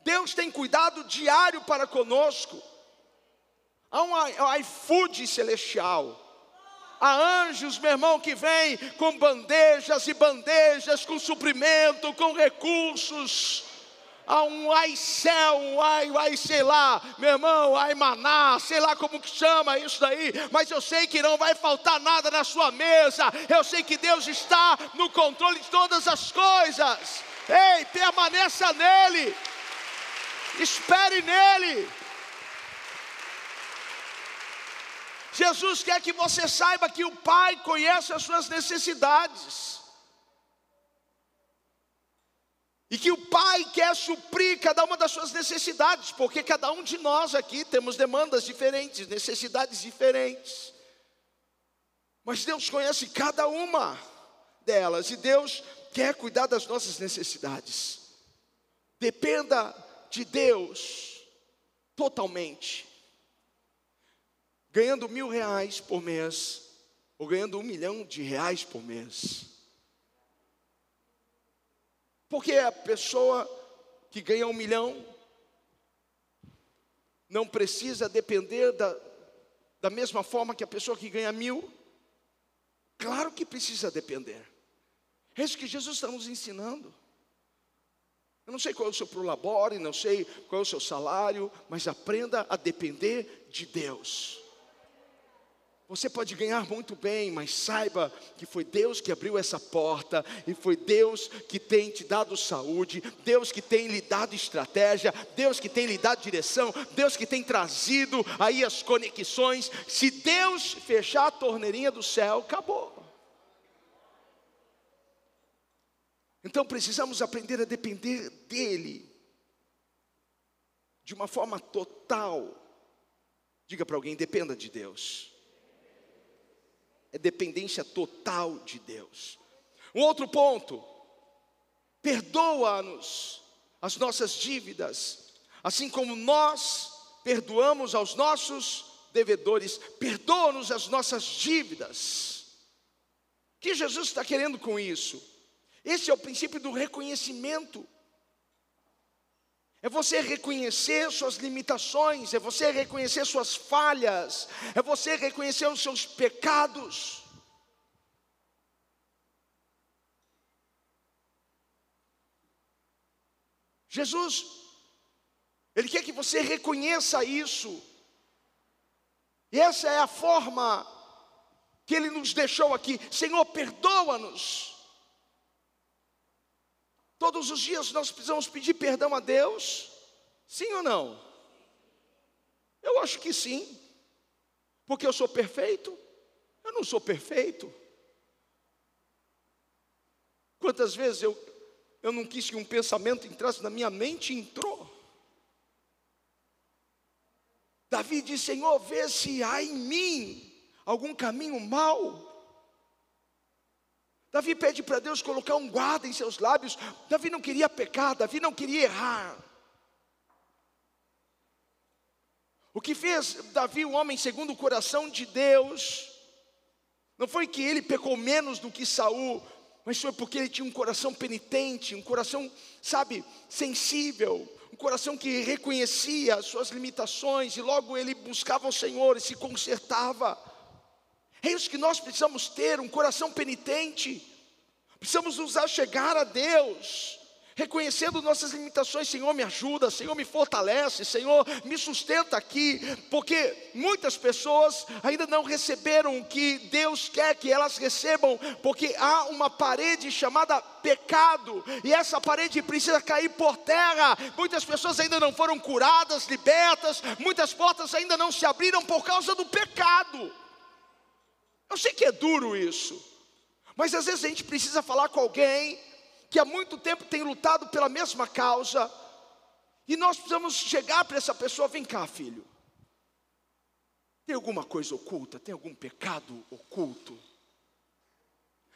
Deus tem cuidado diário para conosco. Há um iFood celestial. Há anjos, meu irmão, que vêm com bandejas e bandejas, com suprimento, com recursos. Há um ai céu, um ai, ai sei lá, meu irmão, ai maná, sei lá como que chama isso daí, mas eu sei que não vai faltar nada na sua mesa, eu sei que Deus está no controle de todas as coisas. Ei, permaneça nele, espere nele. Jesus quer que você saiba que o Pai conhece as suas necessidades. E que o Pai quer suprir cada uma das suas necessidades, porque cada um de nós aqui temos demandas diferentes, necessidades diferentes. Mas Deus conhece cada uma delas e Deus quer cuidar das nossas necessidades. Dependa de Deus totalmente ganhando mil reais por mês, ou ganhando um milhão de reais por mês. Porque a pessoa que ganha um milhão não precisa depender da, da mesma forma que a pessoa que ganha mil? Claro que precisa depender. É isso que Jesus está nos ensinando. Eu não sei qual é o seu prolabore, não sei qual é o seu salário, mas aprenda a depender de Deus. Você pode ganhar muito bem, mas saiba que foi Deus que abriu essa porta, e foi Deus que tem te dado saúde, Deus que tem lhe dado estratégia, Deus que tem lhe dado direção, Deus que tem trazido aí as conexões. Se Deus fechar a torneirinha do céu, acabou. Então precisamos aprender a depender dEle, de uma forma total. Diga para alguém: dependa de Deus é dependência total de Deus. Um outro ponto, perdoa-nos as nossas dívidas, assim como nós perdoamos aos nossos devedores, perdoa-nos as nossas dívidas. O que Jesus está querendo com isso? Esse é o princípio do reconhecimento. É você reconhecer suas limitações, é você reconhecer suas falhas, é você reconhecer os seus pecados. Jesus, Ele quer que você reconheça isso. E essa é a forma que Ele nos deixou aqui. Senhor, perdoa-nos. Todos os dias nós precisamos pedir perdão a Deus? Sim ou não? Eu acho que sim. Porque eu sou perfeito? Eu não sou perfeito. Quantas vezes eu, eu não quis que um pensamento entrasse na minha mente e entrou? Davi disse: Senhor, vê se há em mim algum caminho mau Davi pede para Deus colocar um guarda em seus lábios. Davi não queria pecar, Davi não queria errar. O que fez Davi um homem segundo o coração de Deus, não foi que ele pecou menos do que Saul, mas foi porque ele tinha um coração penitente, um coração, sabe, sensível, um coração que reconhecia as suas limitações e logo ele buscava o Senhor e se consertava. É isso que nós precisamos ter, um coração penitente. Precisamos nos achegar a Deus, reconhecendo nossas limitações. Senhor, me ajuda, Senhor, me fortalece, Senhor, me sustenta aqui, porque muitas pessoas ainda não receberam o que Deus quer que elas recebam, porque há uma parede chamada pecado, e essa parede precisa cair por terra. Muitas pessoas ainda não foram curadas, libertas, muitas portas ainda não se abriram por causa do pecado. Eu sei que é duro isso, mas às vezes a gente precisa falar com alguém que há muito tempo tem lutado pela mesma causa, e nós precisamos chegar para essa pessoa: vem cá, filho. Tem alguma coisa oculta? Tem algum pecado oculto?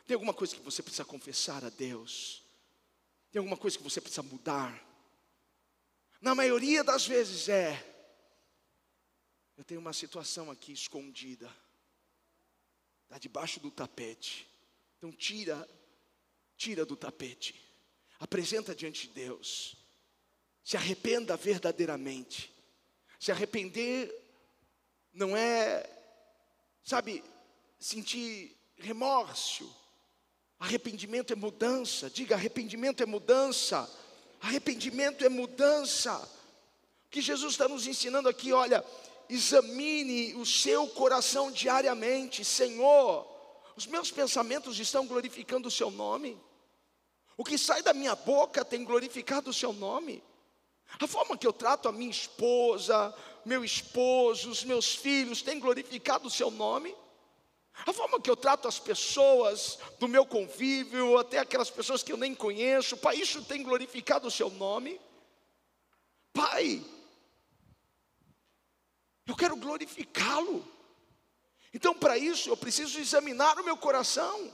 Tem alguma coisa que você precisa confessar a Deus? Tem alguma coisa que você precisa mudar? Na maioria das vezes é. Eu tenho uma situação aqui escondida está debaixo do tapete. Então tira, tira do tapete. Apresenta diante de Deus. Se arrependa verdadeiramente. Se arrepender não é, sabe, sentir remorso. Arrependimento é mudança. Diga, arrependimento é mudança. Arrependimento é mudança. O que Jesus está nos ensinando aqui, olha, examine o seu coração diariamente, Senhor, os meus pensamentos estão glorificando o seu nome? O que sai da minha boca tem glorificado o seu nome? A forma que eu trato a minha esposa, meu esposo, os meus filhos, tem glorificado o seu nome? A forma que eu trato as pessoas do meu convívio, até aquelas pessoas que eu nem conheço, Pai, isso tem glorificado o seu nome? Pai, eu quero glorificá-lo. Então, para isso, eu preciso examinar o meu coração.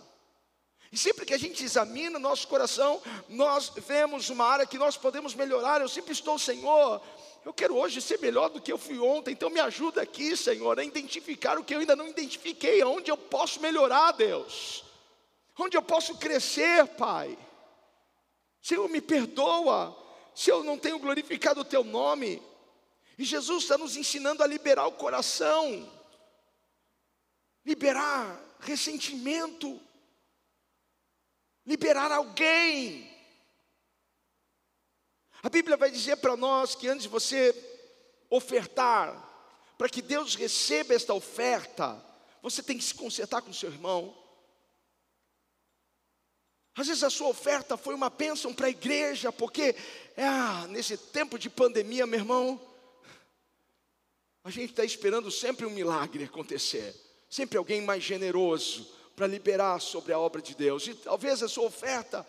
E sempre que a gente examina o nosso coração, nós vemos uma área que nós podemos melhorar. Eu sempre estou, Senhor, eu quero hoje ser melhor do que eu fui ontem. Então, me ajuda aqui, Senhor, a identificar o que eu ainda não identifiquei, onde eu posso melhorar, Deus, onde eu posso crescer, Pai. Senhor, me perdoa se eu não tenho glorificado o Teu nome. E Jesus está nos ensinando a liberar o coração, liberar ressentimento. liberar alguém. A Bíblia vai dizer para nós que antes de você ofertar, para que Deus receba esta oferta, você tem que se consertar com seu irmão. Às vezes a sua oferta foi uma bênção para a igreja, porque ah, nesse tempo de pandemia, meu irmão, a gente está esperando sempre um milagre acontecer, sempre alguém mais generoso para liberar sobre a obra de Deus. E talvez a sua oferta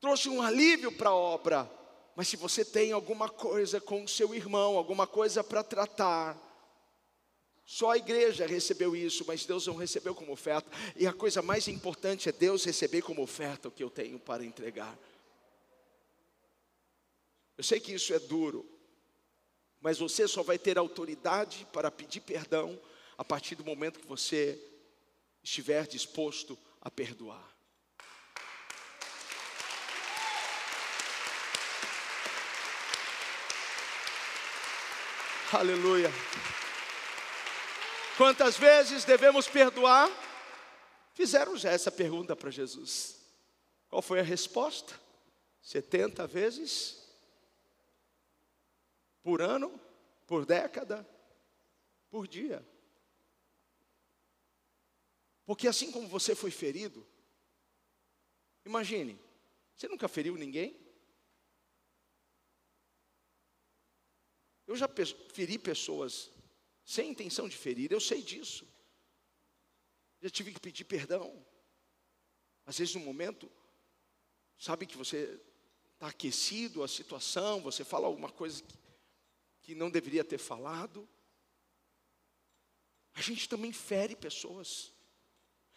trouxe um alívio para a obra, mas se você tem alguma coisa com o seu irmão, alguma coisa para tratar, só a igreja recebeu isso, mas Deus não recebeu como oferta. E a coisa mais importante é Deus receber como oferta o que eu tenho para entregar. Eu sei que isso é duro, mas você só vai ter autoridade para pedir perdão a partir do momento que você estiver disposto a perdoar. Aleluia. Quantas vezes devemos perdoar? Fizeram já essa pergunta para Jesus. Qual foi a resposta? 70 vezes por ano, por década, por dia. Porque assim como você foi ferido, imagine, você nunca feriu ninguém? Eu já feri pessoas sem intenção de ferir, eu sei disso. Já tive que pedir perdão. Às vezes, no momento, sabe que você está aquecido a situação, você fala alguma coisa que, que não deveria ter falado. A gente também fere pessoas.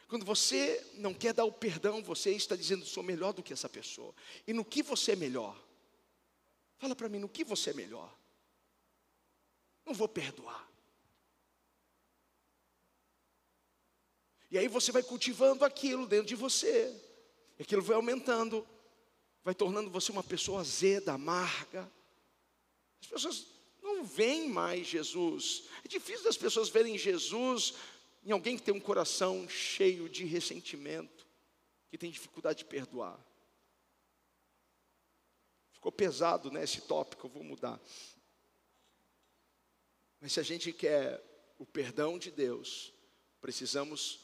Quando você não quer dar o perdão, você está dizendo: sou melhor do que essa pessoa. E no que você é melhor? Fala para mim, no que você é melhor? Não vou perdoar. E aí você vai cultivando aquilo dentro de você. Aquilo vai aumentando, vai tornando você uma pessoa azeda, amarga. As pessoas não veem mais Jesus. É difícil das pessoas verem Jesus em alguém que tem um coração cheio de ressentimento, que tem dificuldade de perdoar. Ficou pesado né, esse tópico, eu vou mudar. Mas se a gente quer o perdão de Deus, precisamos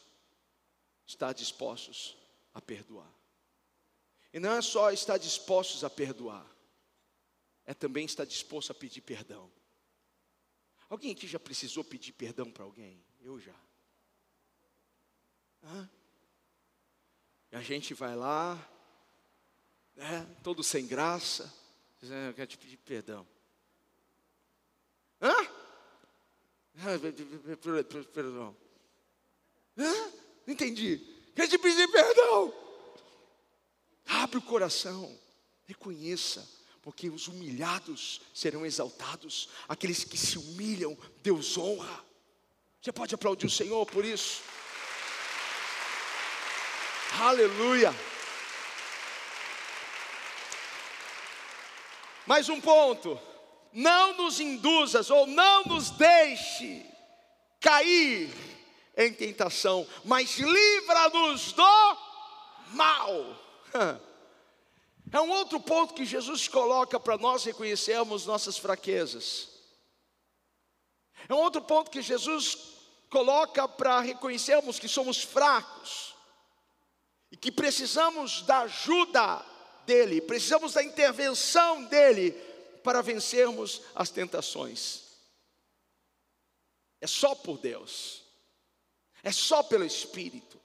estar dispostos a perdoar. E não é só estar dispostos a perdoar, é também estar disposto a pedir perdão. Alguém aqui já precisou pedir perdão para alguém? Eu já. Hã? E a gente vai lá, né, todo sem graça, dizendo, eu quero te pedir perdão. Hã? Perdão. Hã? Não entendi. Quer te pedir perdão. Abre o coração. Reconheça. Porque os humilhados serão exaltados. Aqueles que se humilham, Deus honra. Você pode aplaudir o Senhor por isso? Aleluia. Mais um ponto. Não nos induzas ou não nos deixe cair em tentação, mas livra-nos do mal. É um outro ponto que Jesus coloca para nós reconhecermos nossas fraquezas. É um outro ponto que Jesus coloca para reconhecermos que somos fracos e que precisamos da ajuda dEle, precisamos da intervenção dEle para vencermos as tentações. É só por Deus. É só pelo Espírito.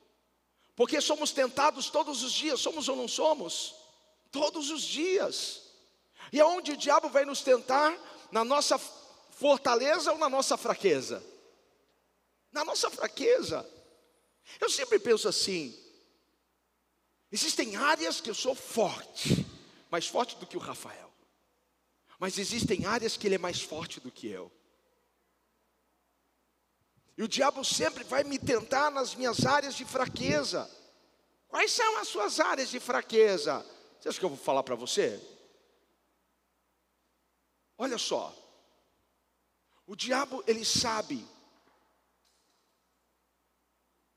Porque somos tentados todos os dias, somos ou não somos? Todos os dias. E aonde o diabo vai nos tentar? Na nossa fortaleza ou na nossa fraqueza? Na nossa fraqueza. Eu sempre penso assim: existem áreas que eu sou forte, mais forte do que o Rafael. Mas existem áreas que ele é mais forte do que eu. E o diabo sempre vai me tentar nas minhas áreas de fraqueza. Quais são as suas áreas de fraqueza? Você acha que eu vou falar para você? Olha só. O diabo, ele sabe.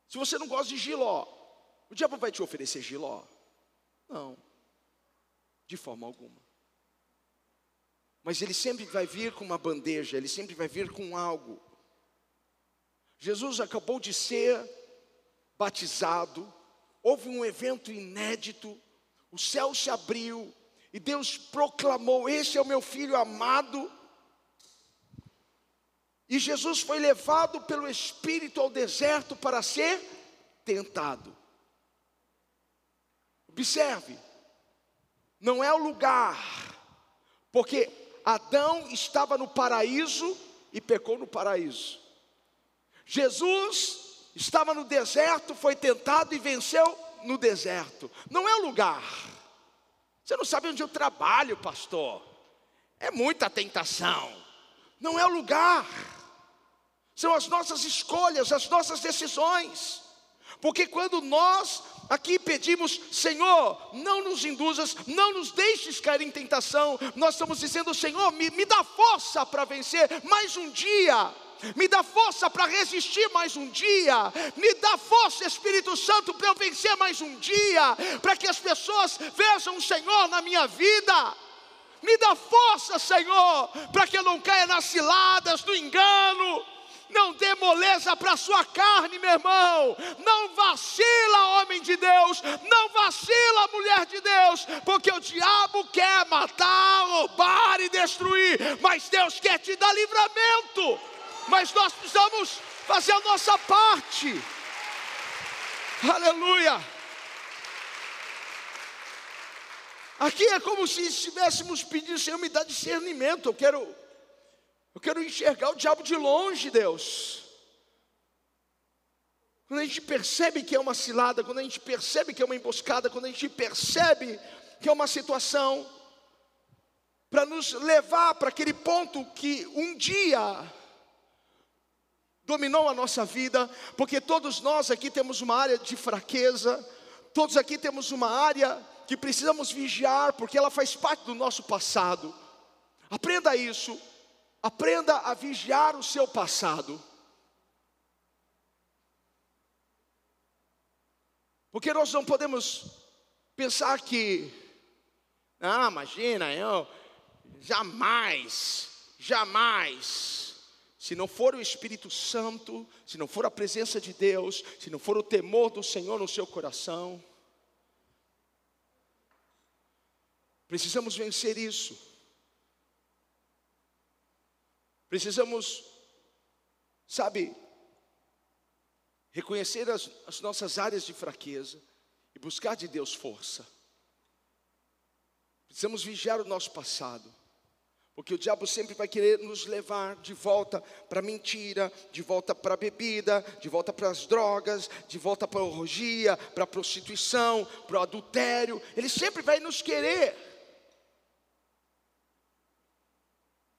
Se você não gosta de giló, o diabo vai te oferecer giló. De forma alguma. Mas ele sempre vai vir com uma bandeja, ele sempre vai vir com algo. Jesus acabou de ser batizado, houve um evento inédito, o céu se abriu e Deus proclamou: Este é o meu filho amado. E Jesus foi levado pelo Espírito ao deserto para ser tentado. Observe, não é o lugar, porque Adão estava no paraíso e pecou no paraíso. Jesus estava no deserto, foi tentado e venceu no deserto. Não é o lugar. Você não sabe onde eu trabalho, pastor. É muita tentação. Não é o lugar. São as nossas escolhas, as nossas decisões. Porque quando nós aqui pedimos, Senhor, não nos induzas, não nos deixes cair em tentação, nós estamos dizendo, Senhor, me, me dá força para vencer mais um dia me dá força para resistir mais um dia, me dá força, Espírito Santo, para eu vencer mais um dia, para que as pessoas vejam o Senhor na minha vida. Me dá força, Senhor, para que eu não caia nas ciladas do engano. Não dê moleza para a sua carne, meu irmão. Não vacila, homem de Deus. Não vacila, mulher de Deus. Porque o diabo quer matar, roubar e destruir. Mas Deus quer te dar livramento mas nós precisamos fazer a nossa parte. Aleluia. Aqui é como se estivéssemos pedindo, Senhor, me dá discernimento. Eu quero, eu quero enxergar o diabo de longe, Deus. Quando a gente percebe que é uma cilada, quando a gente percebe que é uma emboscada, quando a gente percebe que é uma situação para nos levar para aquele ponto que um dia dominou a nossa vida, porque todos nós aqui temos uma área de fraqueza, todos aqui temos uma área que precisamos vigiar, porque ela faz parte do nosso passado. Aprenda isso, aprenda a vigiar o seu passado. Porque nós não podemos pensar que, ah, imagina, eu jamais, jamais se não for o Espírito Santo, se não for a presença de Deus, se não for o temor do Senhor no seu coração, precisamos vencer isso. Precisamos, sabe, reconhecer as, as nossas áreas de fraqueza e buscar de Deus força. Precisamos vigiar o nosso passado. Porque o diabo sempre vai querer nos levar de volta para a mentira, de volta para a bebida, de volta para as drogas, de volta para a orgia, para a prostituição, para o adultério. Ele sempre vai nos querer.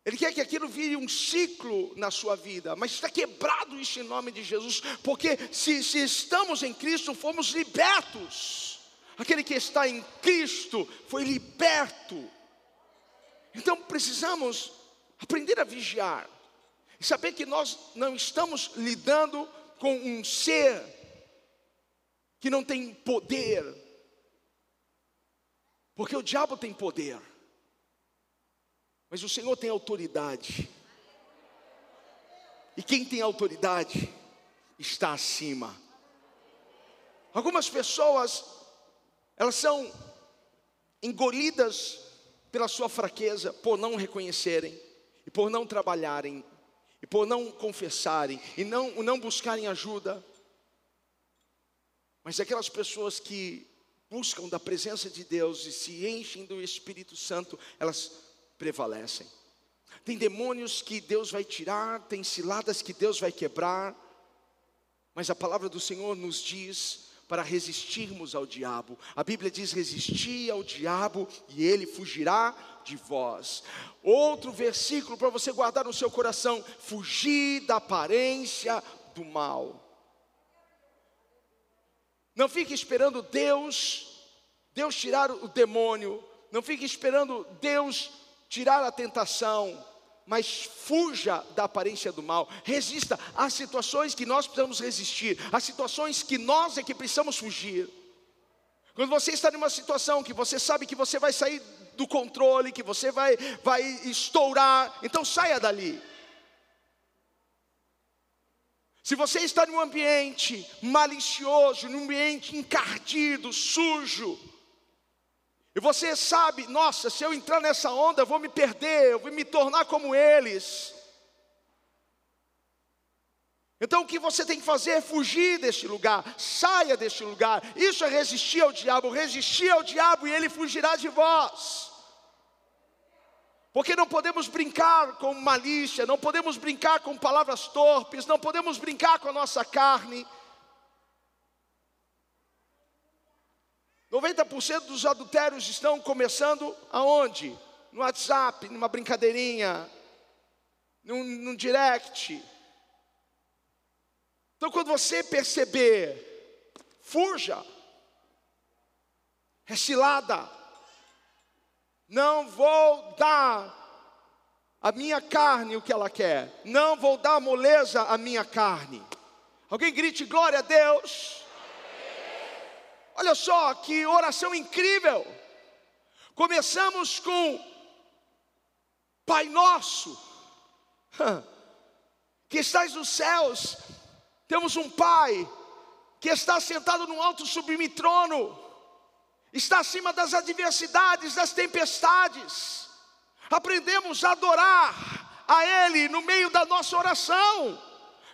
Ele quer que aquilo vire um ciclo na sua vida, mas está quebrado isso em nome de Jesus, porque se, se estamos em Cristo, fomos libertos. Aquele que está em Cristo foi liberto então precisamos aprender a vigiar e saber que nós não estamos lidando com um ser que não tem poder, porque o diabo tem poder, mas o Senhor tem autoridade, e quem tem autoridade está acima. Algumas pessoas, elas são engolidas pela sua fraqueza, por não reconhecerem, e por não trabalharem, e por não confessarem, e não, não buscarem ajuda. Mas aquelas pessoas que buscam da presença de Deus e se enchem do Espírito Santo, elas prevalecem. Tem demônios que Deus vai tirar, tem ciladas que Deus vai quebrar, mas a palavra do Senhor nos diz para resistirmos ao diabo. A Bíblia diz: resistir ao diabo e ele fugirá de vós. Outro versículo para você guardar no seu coração: fugir da aparência do mal. Não fique esperando Deus, Deus tirar o demônio. Não fique esperando Deus tirar a tentação mas fuja da aparência do mal, resista às situações que nós precisamos resistir, às situações que nós é que precisamos fugir. Quando você está numa situação que você sabe que você vai sair do controle, que você vai, vai estourar, então saia dali. Se você está num ambiente malicioso, num ambiente encardido, sujo, e você sabe, nossa, se eu entrar nessa onda, eu vou me perder, eu vou me tornar como eles. Então o que você tem que fazer é fugir deste lugar, saia deste lugar. Isso é resistir ao diabo, resistir ao diabo e ele fugirá de vós. Porque não podemos brincar com malícia, não podemos brincar com palavras torpes, não podemos brincar com a nossa carne. 90% dos adultérios estão começando aonde? No WhatsApp, numa brincadeirinha, num, num direct. Então, quando você perceber, fuja, é cilada. Não vou dar a minha carne o que ela quer, não vou dar moleza à minha carne. Alguém grite glória a Deus. Olha só que oração incrível. Começamos com Pai Nosso, que estás nos céus, temos um Pai que está sentado no alto sublime trono, está acima das adversidades, das tempestades. Aprendemos a adorar a Ele no meio da nossa oração.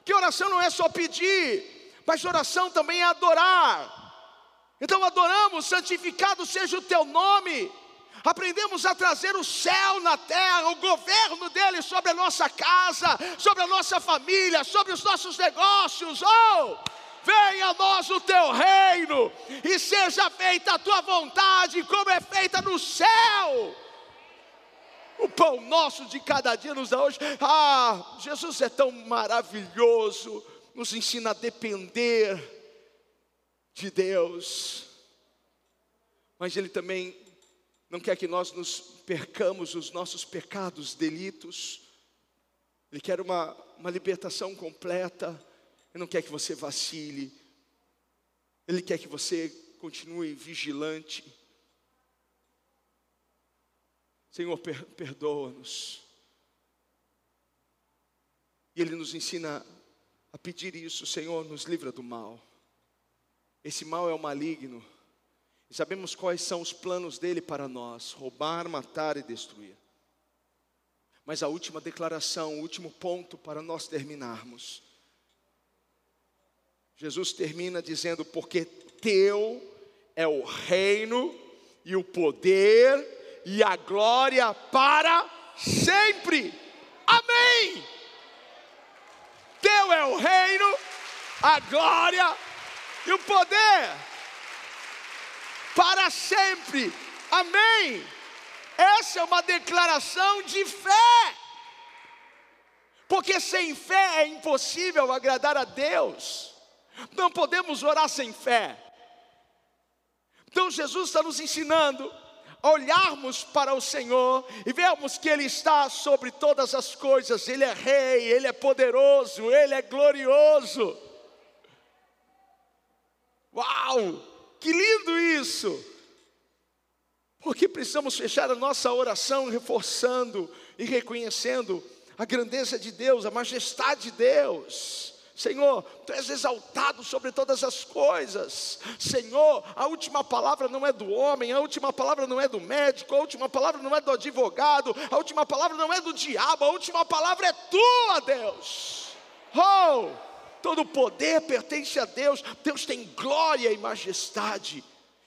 Que oração não é só pedir, mas oração também é adorar. Então adoramos, santificado seja o teu nome. Aprendemos a trazer o céu na terra, o governo dele sobre a nossa casa, sobre a nossa família, sobre os nossos negócios. Oh! Venha a nós o teu reino e seja feita a tua vontade, como é feita no céu. O pão nosso de cada dia nos dá hoje. Ah, Jesus é tão maravilhoso, nos ensina a depender de Deus, mas Ele também não quer que nós nos percamos os nossos pecados, delitos. Ele quer uma, uma libertação completa. Ele não quer que você vacile. Ele quer que você continue vigilante. Senhor, per, perdoa-nos. E Ele nos ensina a pedir isso, Senhor, nos livra do mal. Esse mal é o maligno. E sabemos quais são os planos dele para nós: roubar, matar e destruir. Mas a última declaração, o último ponto para nós terminarmos. Jesus termina dizendo: Porque teu é o reino e o poder e a glória para sempre. Amém. Teu é o reino, a glória e o poder para sempre. Amém. Essa é uma declaração de fé. Porque sem fé é impossível agradar a Deus. Não podemos orar sem fé. Então Jesus está nos ensinando a olharmos para o Senhor e vermos que Ele está sobre todas as coisas, Ele é Rei, Ele é poderoso, Ele é glorioso. Uau! Que lindo isso! Porque precisamos fechar a nossa oração reforçando e reconhecendo a grandeza de Deus, a majestade de Deus. Senhor, Tu és exaltado sobre todas as coisas. Senhor, a última palavra não é do homem, a última palavra não é do médico, a última palavra não é do advogado, a última palavra não é do diabo, a última palavra é tua, Deus. Oh! Todo poder pertence a Deus, Deus tem glória e majestade,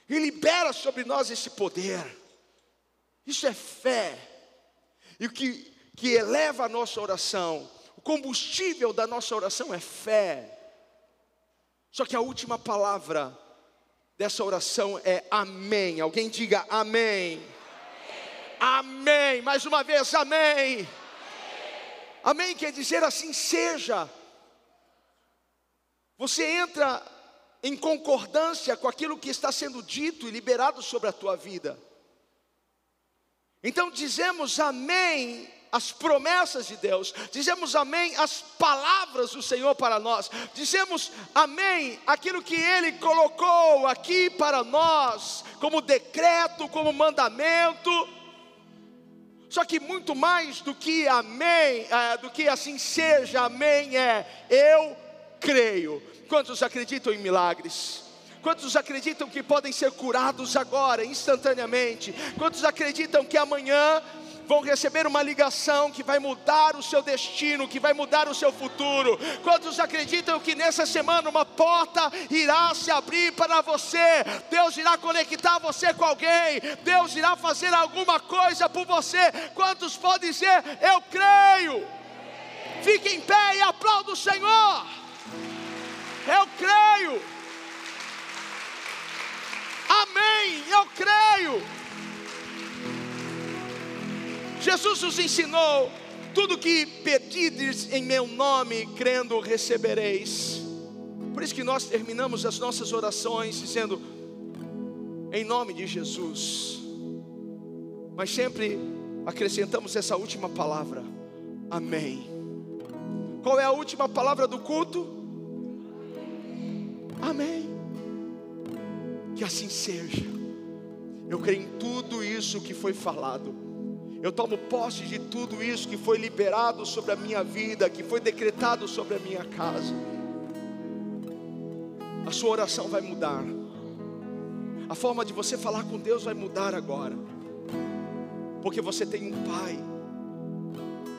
e libera sobre nós esse poder. Isso é fé, e o que, que eleva a nossa oração, o combustível da nossa oração é fé. Só que a última palavra dessa oração é amém. Alguém diga amém. Amém. amém. Mais uma vez, amém. amém. Amém quer dizer assim seja. Você entra em concordância com aquilo que está sendo dito e liberado sobre a tua vida. Então dizemos amém as promessas de Deus, dizemos amém às palavras do Senhor para nós, dizemos amém aquilo que Ele colocou aqui para nós, como decreto, como mandamento. Só que muito mais do que amém, é, do que assim seja, amém é eu creio. Quantos acreditam em milagres? Quantos acreditam que podem ser curados agora, instantaneamente? Quantos acreditam que amanhã vão receber uma ligação que vai mudar o seu destino, que vai mudar o seu futuro. Quantos acreditam que nessa semana uma porta irá se abrir para você? Deus irá conectar você com alguém, Deus irá fazer alguma coisa por você. Quantos podem dizer, eu creio? Fique em pé e aplauda o Senhor. Eu creio. Amém. Eu creio. Jesus nos ensinou: tudo que pedides em meu nome, crendo, recebereis. Por isso que nós terminamos as nossas orações dizendo, em nome de Jesus. Mas sempre acrescentamos essa última palavra, Amém. Qual é a última palavra do culto? Amém. Que assim seja. Eu creio em tudo isso que foi falado eu tomo posse de tudo isso que foi liberado sobre a minha vida, que foi decretado sobre a minha casa. A sua oração vai mudar. A forma de você falar com Deus vai mudar agora. Porque você tem um pai.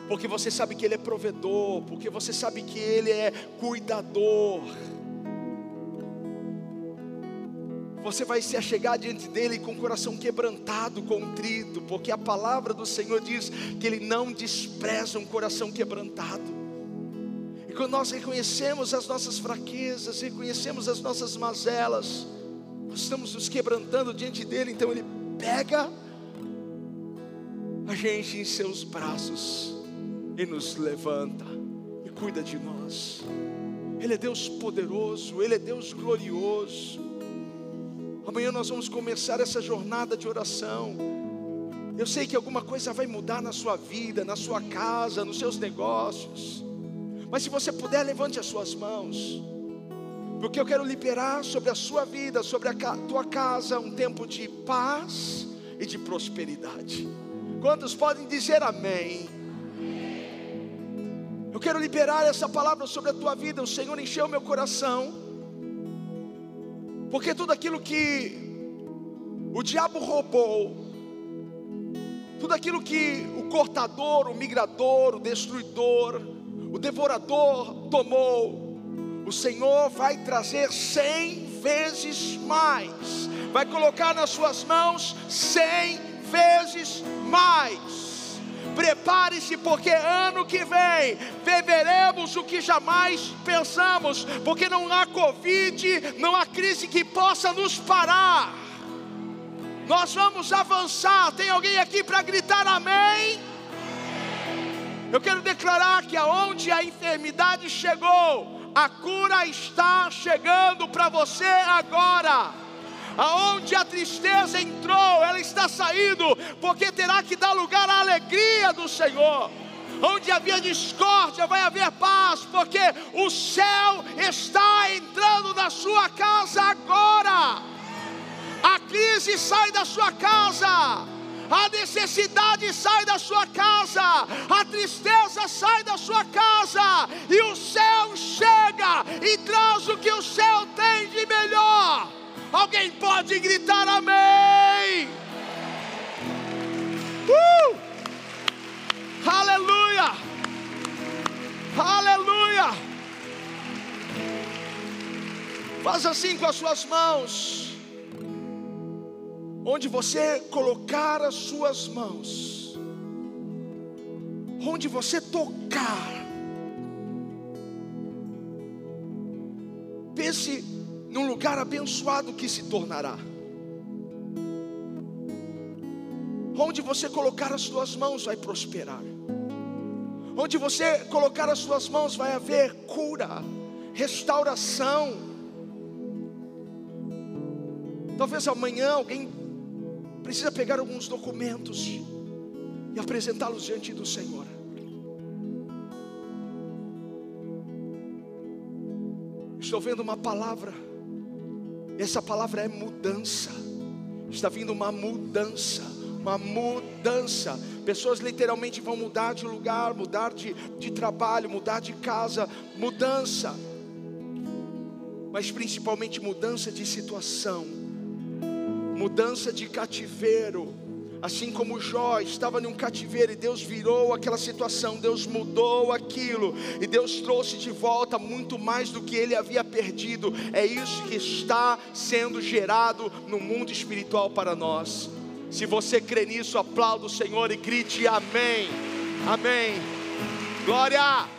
Porque você sabe que ele é provedor, porque você sabe que ele é cuidador. Você vai se achegar diante dele com o coração quebrantado, contrito, porque a palavra do Senhor diz que ele não despreza um coração quebrantado. E quando nós reconhecemos as nossas fraquezas, reconhecemos as nossas mazelas, nós estamos nos quebrantando diante dele, então ele pega a gente em seus braços e nos levanta e cuida de nós. Ele é Deus poderoso, Ele é Deus glorioso. Amanhã nós vamos começar essa jornada de oração. Eu sei que alguma coisa vai mudar na sua vida, na sua casa, nos seus negócios. Mas se você puder, levante as suas mãos. Porque eu quero liberar sobre a sua vida, sobre a tua casa, um tempo de paz e de prosperidade. Quantos podem dizer amém? Eu quero liberar essa palavra sobre a tua vida. O Senhor encheu meu coração porque tudo aquilo que o diabo roubou, tudo aquilo que o cortador, o migrador, o destruidor, o devorador tomou, o Senhor vai trazer cem vezes mais, vai colocar nas suas mãos cem vezes mais. Prepare-se, porque ano que vem viveremos o que jamais pensamos, porque não há Covid, não há crise que possa nos parar. Nós vamos avançar. Tem alguém aqui para gritar amém? Eu quero declarar que aonde a enfermidade chegou, a cura está chegando para você agora aonde a tristeza entrou, ela está saindo, porque terá que dar lugar à alegria do Senhor. Onde havia discórdia, vai haver paz, porque o céu está entrando na sua casa agora. A crise sai da sua casa, a necessidade sai da sua casa, a tristeza sai da sua casa, e o céu chega e traz o que o céu tem de melhor. Alguém pode gritar amém? Uh! Aleluia! Aleluia! Faz assim com as suas mãos. Onde você colocar as suas mãos, onde você tocar, pense num lugar abençoado que se tornará. Onde você colocar as suas mãos vai prosperar. Onde você colocar as suas mãos vai haver cura, restauração. Talvez amanhã alguém precisa pegar alguns documentos. E apresentá-los diante do Senhor. Estou vendo uma palavra, essa palavra é mudança. Está vindo uma mudança, uma mudança. Pessoas literalmente vão mudar de lugar, mudar de, de trabalho, mudar de casa, mudança. Mas principalmente mudança de situação, mudança de cativeiro Assim como Jó estava num cativeiro e Deus virou aquela situação, Deus mudou aquilo e Deus trouxe de volta muito mais do que ele havia perdido. É isso que está sendo gerado no mundo espiritual para nós. Se você crê nisso, aplauda o Senhor e grite amém. Amém. Glória!